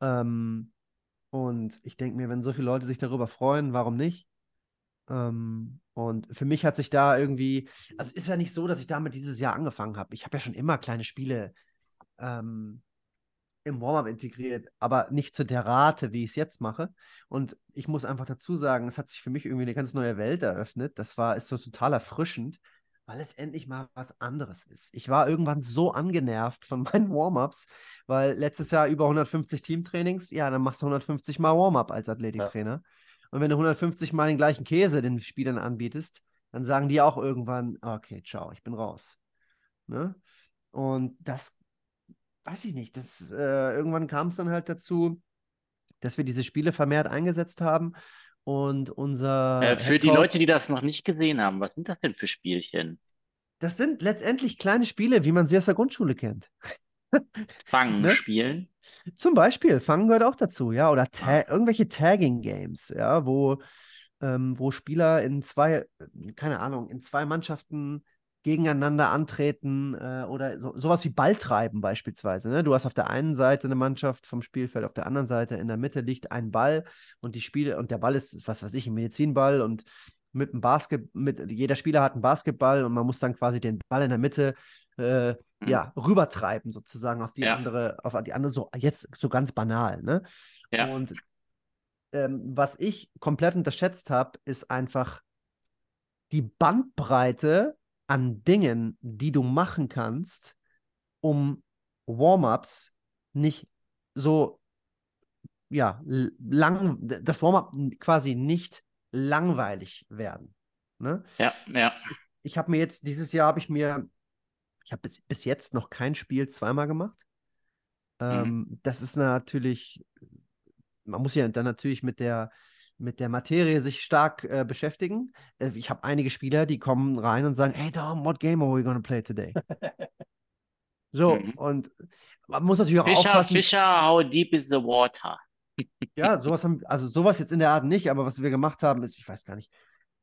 Ähm, und ich denke mir, wenn so viele Leute sich darüber freuen, warum nicht? Ähm, und für mich hat sich da irgendwie, also ist ja nicht so, dass ich damit dieses Jahr angefangen habe. Ich habe ja schon immer kleine Spiele ähm, im Warm-up integriert, aber nicht zu der Rate, wie ich es jetzt mache. Und ich muss einfach dazu sagen, es hat sich für mich irgendwie eine ganz neue Welt eröffnet. Das war, ist so total erfrischend weil es endlich mal was anderes ist. Ich war irgendwann so angenervt von meinen Warm-ups, weil letztes Jahr über 150 Teamtrainings, ja, dann machst du 150 Mal Warm-up als Athletiktrainer. Ja. Und wenn du 150 Mal den gleichen Käse den Spielern anbietest, dann sagen die auch irgendwann, okay, ciao, ich bin raus. Ne? Und das weiß ich nicht. Das, äh, irgendwann kam es dann halt dazu, dass wir diese Spiele vermehrt eingesetzt haben und unser. Äh, für die Leute, die das noch nicht gesehen haben, was sind das denn für Spielchen? Das sind letztendlich kleine Spiele, wie man sie aus der Grundschule kennt. Fangen ne? spielen. Zum Beispiel, Fangen gehört auch dazu, ja. Oder ta ah. irgendwelche Tagging-Games, ja, wo, ähm, wo Spieler in zwei, keine Ahnung, in zwei Mannschaften gegeneinander antreten äh, oder so, sowas wie Balltreiben beispielsweise. Ne? Du hast auf der einen Seite eine Mannschaft vom Spielfeld, auf der anderen Seite in der Mitte liegt ein Ball und die Spiele und der Ball ist, was weiß ich, ein Medizinball und mit einem Basket, mit jeder Spieler hat einen Basketball und man muss dann quasi den Ball in der Mitte äh, mhm. ja, rübertreiben, sozusagen auf die ja. andere, auf die andere, so jetzt so ganz banal, ne? Ja. Und ähm, was ich komplett unterschätzt habe, ist einfach die Bandbreite an Dingen, die du machen kannst, um Warm-ups nicht so ja, lang, das Warm-up quasi nicht langweilig werden. Ne? Ja, ja. Ich, habe mir jetzt, dieses Jahr habe ich mir, ich habe bis, bis jetzt noch kein Spiel zweimal gemacht. Ähm, mhm. Das ist natürlich, man muss ja dann natürlich mit der, mit der Materie sich stark äh, beschäftigen. Äh, ich habe einige Spieler, die kommen rein und sagen, hey Dom, what game are we gonna play today? so, mhm. und man muss natürlich auch Fischer, aufpassen. Fischer, how deep is the water? ja, sowas haben, also sowas jetzt in der Art nicht, aber was wir gemacht haben, ist, ich weiß gar nicht,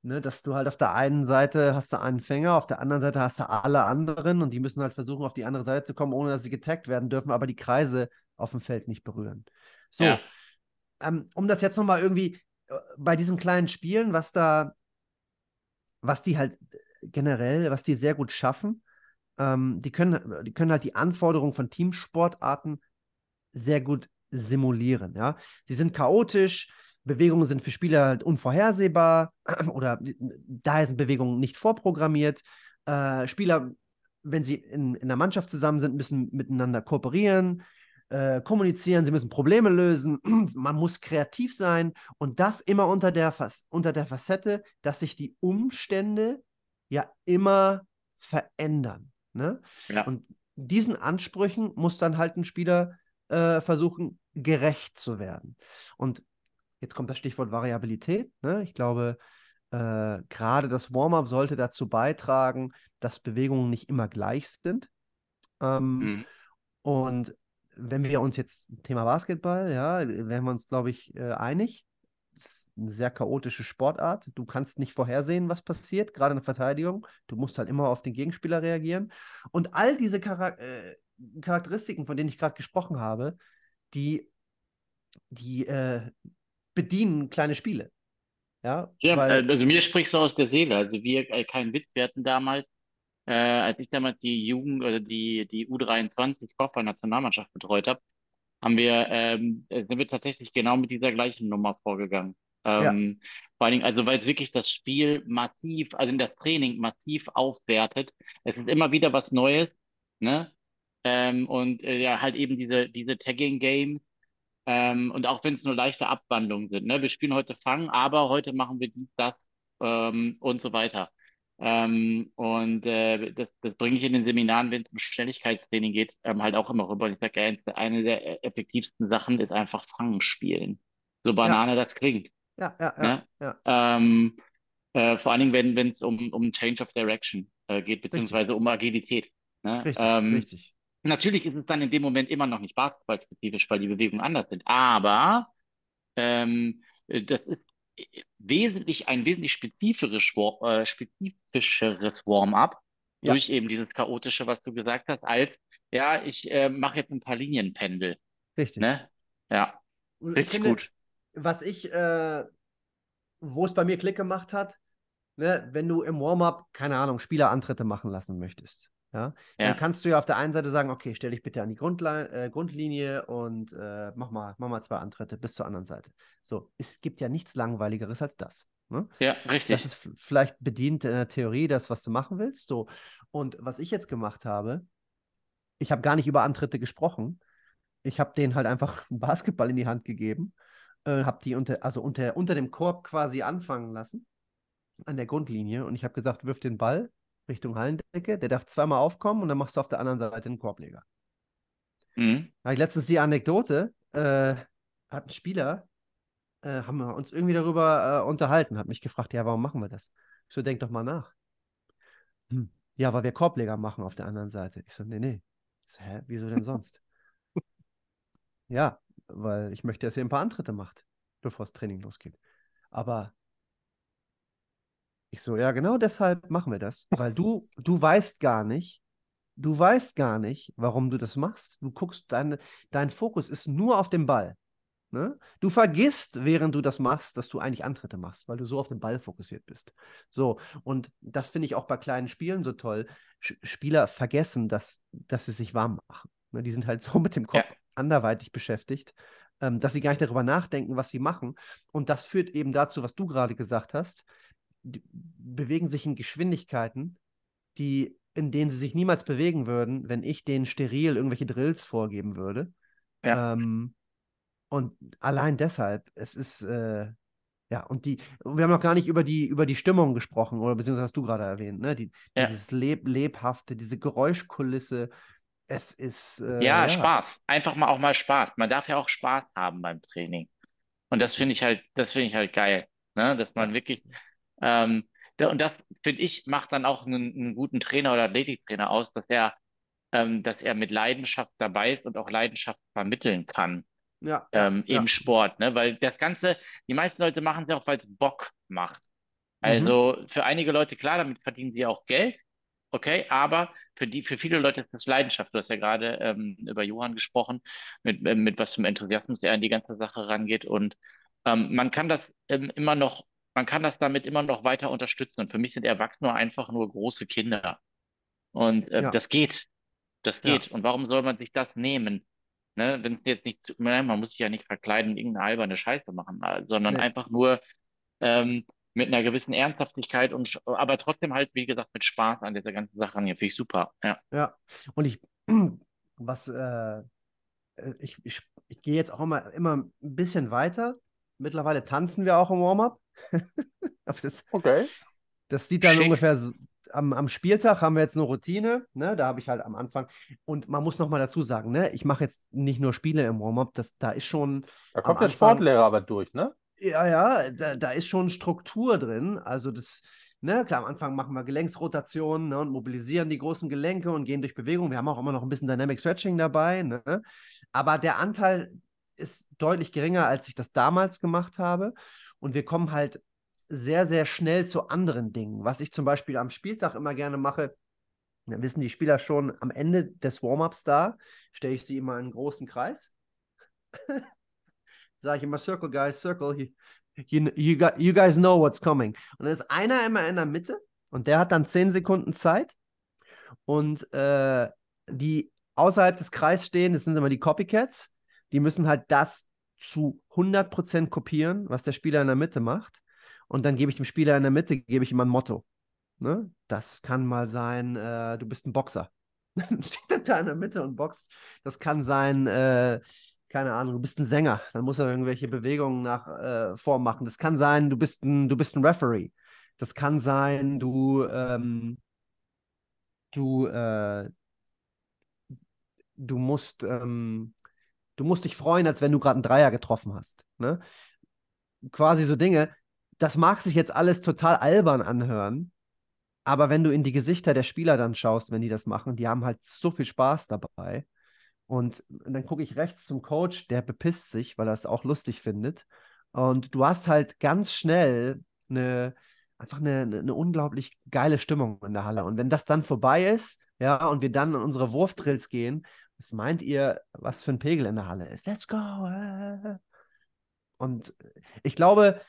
ne, dass du halt auf der einen Seite hast du einen Fänger, auf der anderen Seite hast du alle anderen und die müssen halt versuchen, auf die andere Seite zu kommen, ohne dass sie getaggt werden dürfen, aber die Kreise auf dem Feld nicht berühren. So, ja. ähm, um das jetzt nochmal irgendwie bei diesen kleinen Spielen, was da, was die halt generell, was die sehr gut schaffen, ähm, die, können, die können halt die Anforderungen von Teamsportarten sehr gut simulieren. Ja? Sie sind chaotisch, Bewegungen sind für Spieler halt unvorhersehbar oder daher sind Bewegungen nicht vorprogrammiert. Äh, Spieler, wenn sie in, in einer Mannschaft zusammen sind, müssen miteinander kooperieren äh, kommunizieren, sie müssen Probleme lösen, man muss kreativ sein und das immer unter der, unter der Facette, dass sich die Umstände ja immer verändern. Ne? Ja. Und diesen Ansprüchen muss dann halt ein Spieler äh, versuchen, gerecht zu werden. Und jetzt kommt das Stichwort Variabilität. Ne? Ich glaube, äh, gerade das Warm-up sollte dazu beitragen, dass Bewegungen nicht immer gleich sind. Ähm, mhm. Und wenn wir uns jetzt Thema Basketball, ja, wären wir uns, glaube ich, äh, einig. Das ist eine sehr chaotische Sportart. Du kannst nicht vorhersehen, was passiert, gerade in der Verteidigung. Du musst halt immer auf den Gegenspieler reagieren. Und all diese Charak äh, Charakteristiken, von denen ich gerade gesprochen habe, die, die äh, bedienen kleine Spiele. Ja, ja weil, also mir sprichst du aus der Seele. Also wir, äh, kein Witz, wir hatten damals äh, als ich damals die Jugend oder die, die U23 Kopfball-Nationalmannschaft betreut habe, haben wir, ähm, äh, sind wir tatsächlich genau mit dieser gleichen Nummer vorgegangen. Ähm, ja. Vor allen Dingen, also weil es wirklich das Spiel massiv, also in das Training massiv aufwertet. Es ist immer wieder was Neues, ne? Ähm, und äh, ja, halt eben diese, diese Tagging-Games. Ähm, und auch wenn es nur leichte Abwandlungen sind, ne? Wir spielen heute Fang, aber heute machen wir dies, das ähm, und so weiter. Ähm, und äh, das, das bringe ich in den Seminaren, wenn es um Schnelligkeitstraining geht, ähm, halt auch immer rüber. Und ich sage, ja, eine der effektivsten Sachen ist einfach Fangen spielen. So banane ja. das klingt. Ja, ja, ja. Ne? ja. Ähm, äh, vor allen Dingen, wenn es um, um Change of Direction äh, geht, beziehungsweise richtig. um Agilität. Ne? Richtig, ähm, richtig. Natürlich ist es dann in dem Moment immer noch nicht basketballspezifisch, weil die Bewegungen anders sind. Aber ähm, das ist wesentlich, ein wesentlich spezifisch, äh, spezifischeres Warm-up ja. durch eben dieses chaotische, was du gesagt hast, als ja, ich äh, mache jetzt ein paar Linienpendel. Richtig. Ne? Ja, richtig finde, gut. Was ich, äh, wo es bei mir Klick gemacht hat, ne, wenn du im Warm-up, keine Ahnung, Spielerantritte machen lassen möchtest. Ja? ja? Dann kannst du ja auf der einen Seite sagen, okay, stell dich bitte an die Grundle äh, Grundlinie und äh, mach, mal, mach mal zwei Antritte bis zur anderen Seite. So, es gibt ja nichts Langweiligeres als das. Ne? Ja, richtig. Das ist vielleicht bedient in der Theorie das, was du machen willst. So. Und was ich jetzt gemacht habe, ich habe gar nicht über Antritte gesprochen. Ich habe denen halt einfach einen Basketball in die Hand gegeben, äh, habe die unter, also unter, unter dem Korb quasi anfangen lassen, an der Grundlinie. Und ich habe gesagt, wirf den Ball Richtung Hallendecke. Der darf zweimal aufkommen und dann machst du auf der anderen Seite einen Korbleger. Mhm. Da ich letztens die Anekdote, äh, hat ein Spieler, äh, haben wir uns irgendwie darüber äh, unterhalten, hat mich gefragt, ja, warum machen wir das? Ich so, denk doch mal nach. Hm. Ja, weil wir Korbleger machen auf der anderen Seite. Ich so, nee, nee. So, hä, wieso denn sonst? ja, weil ich möchte, dass ihr ein paar Antritte macht, bevor das Training losgeht. Aber ich so, ja, genau deshalb machen wir das. Weil du, du weißt gar nicht, du weißt gar nicht, warum du das machst. Du guckst, dein, dein Fokus ist nur auf dem Ball. Ne? Du vergisst, während du das machst, dass du eigentlich Antritte machst, weil du so auf den Ball fokussiert bist. So, und das finde ich auch bei kleinen Spielen so toll. Sch Spieler vergessen, dass, dass sie sich warm machen. Ne? Die sind halt so mit dem Kopf ja. anderweitig beschäftigt, ähm, dass sie gar nicht darüber nachdenken, was sie machen. Und das führt eben dazu, was du gerade gesagt hast bewegen sich in Geschwindigkeiten, die, in denen sie sich niemals bewegen würden, wenn ich denen steril irgendwelche Drills vorgeben würde. Ja. Ähm, Und allein deshalb, es ist, äh, ja, und die, wir haben noch gar nicht über die, über die Stimmung gesprochen, oder beziehungsweise hast du gerade erwähnt, ne? Die, ja. Dieses Leb Lebhafte, diese Geräuschkulisse. Es ist. Äh, ja, ja, Spaß. Einfach mal auch mal Spaß. Man darf ja auch Spaß haben beim Training. Und das finde ich halt, das finde ich halt geil. Ne? Dass man wirklich, ähm, und das, finde ich, macht dann auch einen, einen, guten Trainer oder Athletiktrainer aus, dass er, ähm, dass er mit Leidenschaft dabei ist und auch Leidenschaft vermitteln kann. Ja, ähm, ja, im Sport, ne? Weil das Ganze, die meisten Leute machen es ja auch, weil es Bock macht. Also mhm. für einige Leute, klar, damit verdienen sie auch Geld, okay, aber für die, für viele Leute ist das Leidenschaft. Du hast ja gerade ähm, über Johann gesprochen, mit, äh, mit was für Enthusiasmus er an die ganze Sache rangeht. Und ähm, man kann das ähm, immer noch, man kann das damit immer noch weiter unterstützen. Und für mich sind Erwachsene einfach nur große Kinder. Und äh, ja. das geht. Das geht. Ja. Und warum soll man sich das nehmen? Ne, wenn es jetzt nicht, nein, man muss sich ja nicht verkleiden, irgendeine alberne Scheiße machen, äh, sondern nee. einfach nur ähm, mit einer gewissen Ernsthaftigkeit und aber trotzdem halt, wie gesagt, mit Spaß an dieser ganzen Sache Hier Finde ich super. Ja. Ja. Und ich, was, äh, äh, ich, ich, ich gehe jetzt auch immer, immer ein bisschen weiter. Mittlerweile tanzen wir auch im Warm-up. okay. Das sieht dann Schick. ungefähr so, am, am Spieltag haben wir jetzt eine Routine, ne? Da habe ich halt am Anfang. Und man muss nochmal dazu sagen, ne? Ich mache jetzt nicht nur Spiele im Warm-up, da ist schon. Da kommt der Anfang, Sportlehrer aber durch, ne? Ja, ja, da, da ist schon Struktur drin. Also das, ne, klar, am Anfang machen wir Gelenksrotationen ne, und mobilisieren die großen Gelenke und gehen durch Bewegung. Wir haben auch immer noch ein bisschen Dynamic Stretching dabei, ne? Aber der Anteil ist deutlich geringer, als ich das damals gemacht habe. Und wir kommen halt sehr, sehr schnell zu anderen Dingen. Was ich zum Beispiel am Spieltag immer gerne mache, dann wissen die Spieler schon, am Ende des Warm-ups da, stelle ich sie immer in einen großen Kreis. Sage ich immer, Circle, guys, Circle. You, you, you guys know what's coming. Und dann ist einer immer in der Mitte und der hat dann 10 Sekunden Zeit. Und äh, die außerhalb des Kreises stehen, das sind immer die Copycats, die müssen halt das zu 100% kopieren, was der Spieler in der Mitte macht und dann gebe ich dem Spieler in der Mitte, gebe ich ihm ein Motto. Ne? Das kann mal sein, äh, du bist ein Boxer. dann steht er da in der Mitte und boxt. Das kann sein, äh, keine Ahnung, du bist ein Sänger. Dann muss er irgendwelche Bewegungen nach äh, vormachen. Das kann sein, du bist ein, du bist ein Referee. Das kann sein, du, ähm, du, äh, du musst, ähm, du musst dich freuen, als wenn du gerade einen Dreier getroffen hast. Ne? Quasi so Dinge, das mag sich jetzt alles total albern anhören, aber wenn du in die Gesichter der Spieler dann schaust, wenn die das machen, die haben halt so viel Spaß dabei. Und dann gucke ich rechts zum Coach, der bepisst sich, weil er es auch lustig findet. Und du hast halt ganz schnell eine, einfach eine, eine unglaublich geile Stimmung in der Halle. Und wenn das dann vorbei ist, ja, und wir dann in unsere Wurfdrills gehen, was meint ihr, was für ein Pegel in der Halle ist? Let's go! Und ich glaube,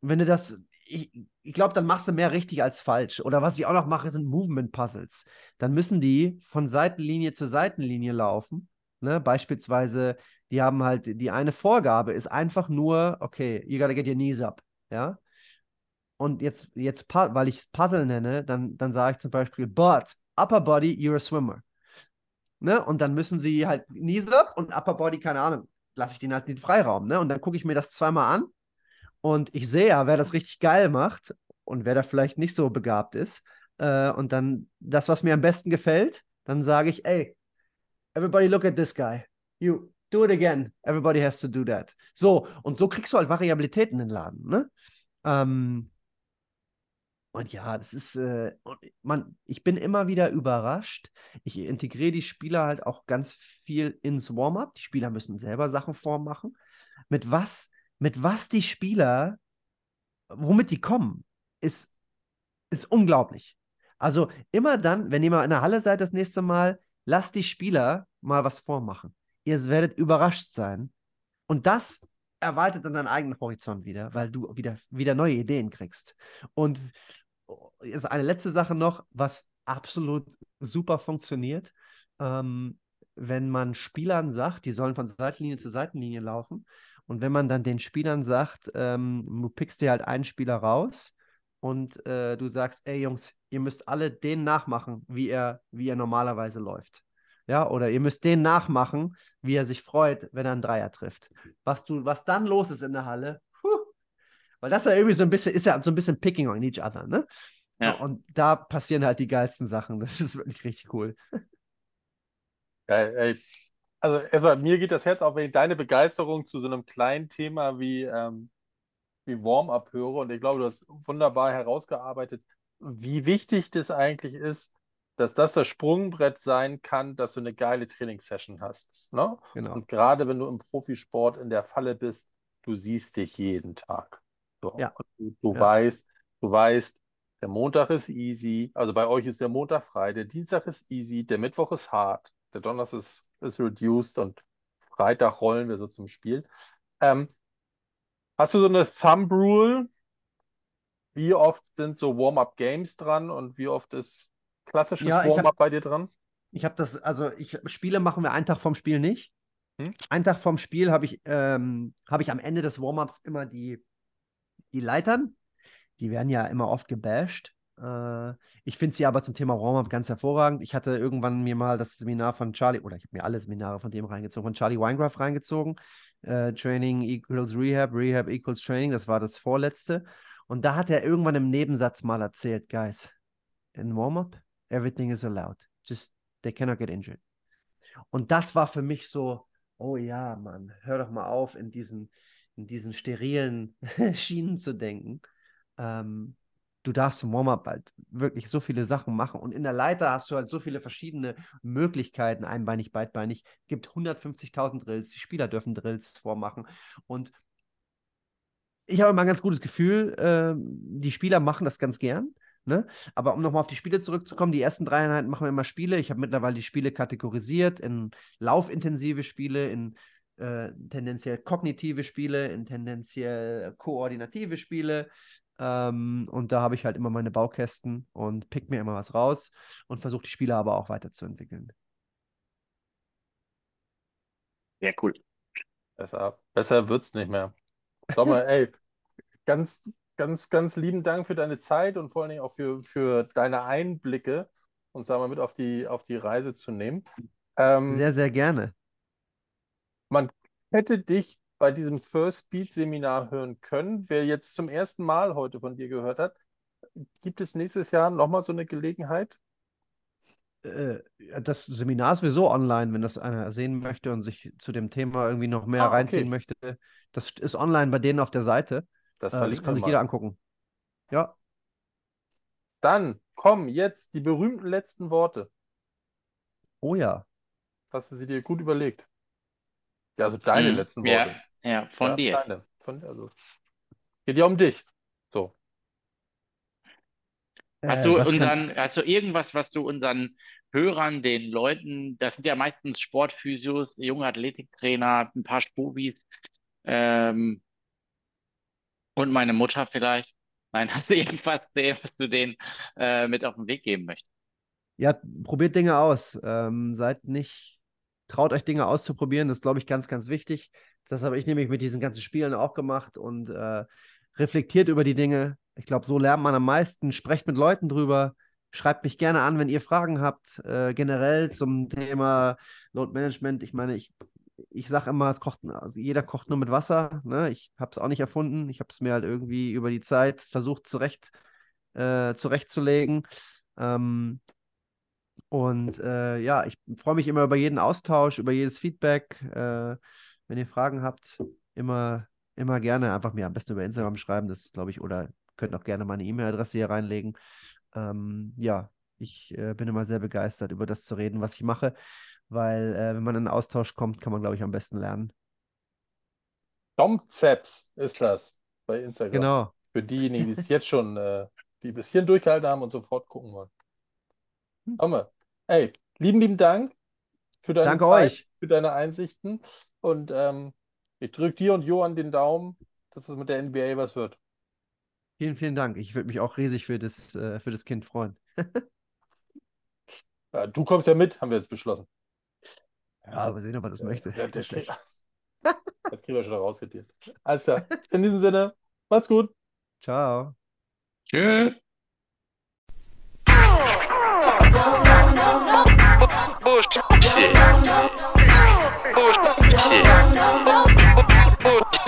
wenn du das, ich, ich glaube, dann machst du mehr richtig als falsch. Oder was ich auch noch mache, sind Movement-Puzzles. Dann müssen die von Seitenlinie zu Seitenlinie laufen. Ne? Beispielsweise, die haben halt, die eine Vorgabe ist einfach nur, okay, you gotta get your knees up. Ja. Und jetzt, jetzt weil ich Puzzle nenne, dann, dann sage ich zum Beispiel, but upper body, you're a swimmer. Ne? Und dann müssen sie halt Knees up und upper body, keine Ahnung, lasse ich den halt den Freiraum. Ne? Und dann gucke ich mir das zweimal an und ich sehe ja, wer das richtig geil macht und wer da vielleicht nicht so begabt ist. Äh, und dann das, was mir am besten gefällt, dann sage ich, ey, everybody look at this guy. You do it again. Everybody has to do that. So, und so kriegst du halt Variabilität in den Laden. Ne? Ähm, und ja, das ist, äh, man, ich bin immer wieder überrascht. Ich integriere die Spieler halt auch ganz viel ins Warm-up. Die Spieler müssen selber Sachen vormachen. Mit was mit was die Spieler, womit die kommen, ist, ist unglaublich. Also immer dann, wenn ihr mal in der Halle seid das nächste Mal, lasst die Spieler mal was vormachen. Ihr werdet überrascht sein. Und das erweitert dann deinen eigenen Horizont wieder, weil du wieder, wieder neue Ideen kriegst. Und jetzt eine letzte Sache noch, was absolut super funktioniert. Ähm, wenn man Spielern sagt, die sollen von Seitenlinie zu Seitenlinie laufen und wenn man dann den Spielern sagt, ähm, du pickst dir halt einen Spieler raus und äh, du sagst, ey Jungs, ihr müsst alle den nachmachen, wie er, wie er normalerweise läuft. Ja, oder ihr müsst den nachmachen, wie er sich freut, wenn er einen Dreier trifft. Was, du, was dann los ist in der Halle, weil das ja irgendwie so ein bisschen, ist ja so ein bisschen picking on each other, ne? Ja. Und da passieren halt die geilsten Sachen. Das ist wirklich richtig cool. Geil, ey. Also erstmal, mir geht das Herz auf, wenn ich deine Begeisterung zu so einem kleinen Thema wie, ähm, wie Warm-up höre. Und ich glaube, du hast wunderbar herausgearbeitet, wie wichtig das eigentlich ist, dass das das Sprungbrett sein kann, dass du eine geile Trainingssession hast. Ne? Genau. Und gerade wenn du im Profisport in der Falle bist, du siehst dich jeden Tag. So. Ja. du, du ja. weißt, du weißt, der Montag ist easy, also bei euch ist der Montag frei, der Dienstag ist easy, der Mittwoch ist hart, der Donnerstag ist, ist reduced und Freitag rollen wir so zum Spiel. Ähm, hast du so eine Thumb Rule? Wie oft sind so Warm-up-Games dran und wie oft ist klassisches ja, Warm-up bei dir dran? Ich habe das, also ich Spiele machen wir einen Tag vom Spiel nicht. Hm? Einen Tag vom Spiel habe ich, ähm, hab ich am Ende des Warm-ups immer die, die Leitern die werden ja immer oft gebasht. Äh, ich finde sie aber zum Thema Warm-Up ganz hervorragend. Ich hatte irgendwann mir mal das Seminar von Charlie, oder ich habe mir alle Seminare von dem reingezogen, von Charlie Weingraf reingezogen. Äh, Training equals Rehab, Rehab equals Training, das war das vorletzte. Und da hat er irgendwann im Nebensatz mal erzählt, guys, in Warm-Up, everything is allowed. Just, they cannot get injured. Und das war für mich so, oh ja, Mann, hör doch mal auf, in diesen, in diesen sterilen Schienen zu denken ähm, du darfst zum Warm-up halt wirklich so viele Sachen machen. Und in der Leiter hast du halt so viele verschiedene Möglichkeiten, einbeinig, beidbeinig. Gibt 150.000 Drills, die Spieler dürfen Drills vormachen. Und ich habe immer ein ganz gutes Gefühl, äh, die Spieler machen das ganz gern. Ne? Aber um nochmal auf die Spiele zurückzukommen, die ersten drei Einheiten machen wir immer Spiele. Ich habe mittlerweile die Spiele kategorisiert in laufintensive Spiele, in äh, tendenziell kognitive Spiele, in tendenziell koordinative Spiele, ähm, und da habe ich halt immer meine Baukästen und pick mir immer was raus und versuche die Spiele aber auch weiterzuentwickeln. Ja, cool. Besser, besser es nicht mehr. Sommer, ey, ganz, ganz, ganz lieben Dank für deine Zeit und vor allen Dingen auch für, für deine Einblicke, uns da mal mit auf die, auf die Reise zu nehmen. Ähm, sehr, sehr gerne. Man hätte dich bei diesem First Speed Seminar hören können. Wer jetzt zum ersten Mal heute von dir gehört hat, gibt es nächstes Jahr nochmal so eine Gelegenheit? Äh, das Seminar ist sowieso online, wenn das einer sehen möchte und sich zu dem Thema irgendwie noch mehr ah, reinziehen okay. möchte. Das ist online bei denen auf der Seite. Das, äh, das kann sich mal. jeder angucken. Ja. Dann kommen jetzt die berühmten letzten Worte. Oh ja. Hast du sie dir gut überlegt? Ja, also deine hm, letzten Worte. Ja, ja von ja, dir. Deine. Von, also, geht ja um dich. So. Hast du, äh, unseren, kann... hast du irgendwas, was du unseren Hörern, den Leuten, das sind ja meistens Sportphysios, junge Athletiktrainer, ein paar Spubis ähm, und meine Mutter vielleicht. Nein, hast du irgendwas, was du denen äh, mit auf den Weg geben möchtest? Ja, probiert Dinge aus. Ähm, seid nicht traut euch Dinge auszuprobieren, das ist, glaube ich, ganz, ganz wichtig. Das habe ich nämlich mit diesen ganzen Spielen auch gemacht und äh, reflektiert über die Dinge. Ich glaube, so lernt man am meisten. Sprecht mit Leuten drüber. Schreibt mich gerne an, wenn ihr Fragen habt, äh, generell zum Thema Load Management. Ich meine, ich, ich sage immer, es kocht, also jeder kocht nur mit Wasser. Ne? Ich habe es auch nicht erfunden. Ich habe es mir halt irgendwie über die Zeit versucht zurecht, äh, zurechtzulegen. Ähm, und äh, ja, ich freue mich immer über jeden Austausch, über jedes Feedback. Äh, wenn ihr Fragen habt, immer, immer gerne einfach mir am besten über Instagram schreiben. Das glaube ich, oder könnt auch gerne meine E-Mail-Adresse hier reinlegen. Ähm, ja, ich äh, bin immer sehr begeistert, über das zu reden, was ich mache, weil äh, wenn man in einen Austausch kommt, kann man, glaube ich, am besten lernen. Dom Zeps ist das bei Instagram. Genau. Für diejenigen, die es jetzt schon, äh, die bis hierhin durchgehalten haben und sofort gucken wollen. Hammer. Ey, lieben, lieben Dank für deine Danke Zeit, euch. für deine Einsichten. Und ähm, ich drücke dir und Johann den Daumen, dass es mit der NBA was wird. Vielen, vielen Dank. Ich würde mich auch riesig für das, äh, für das Kind freuen. ja, du kommst ja mit, haben wir jetzt beschlossen. Ja, mal sehen, ob er das möchte. Ja, das, krieg, das kriegen wir schon rausgetiert. Alles klar. In diesem Sinne, macht's gut. Ciao. Tschüss. Bullshit. Bullshit. Bullshit.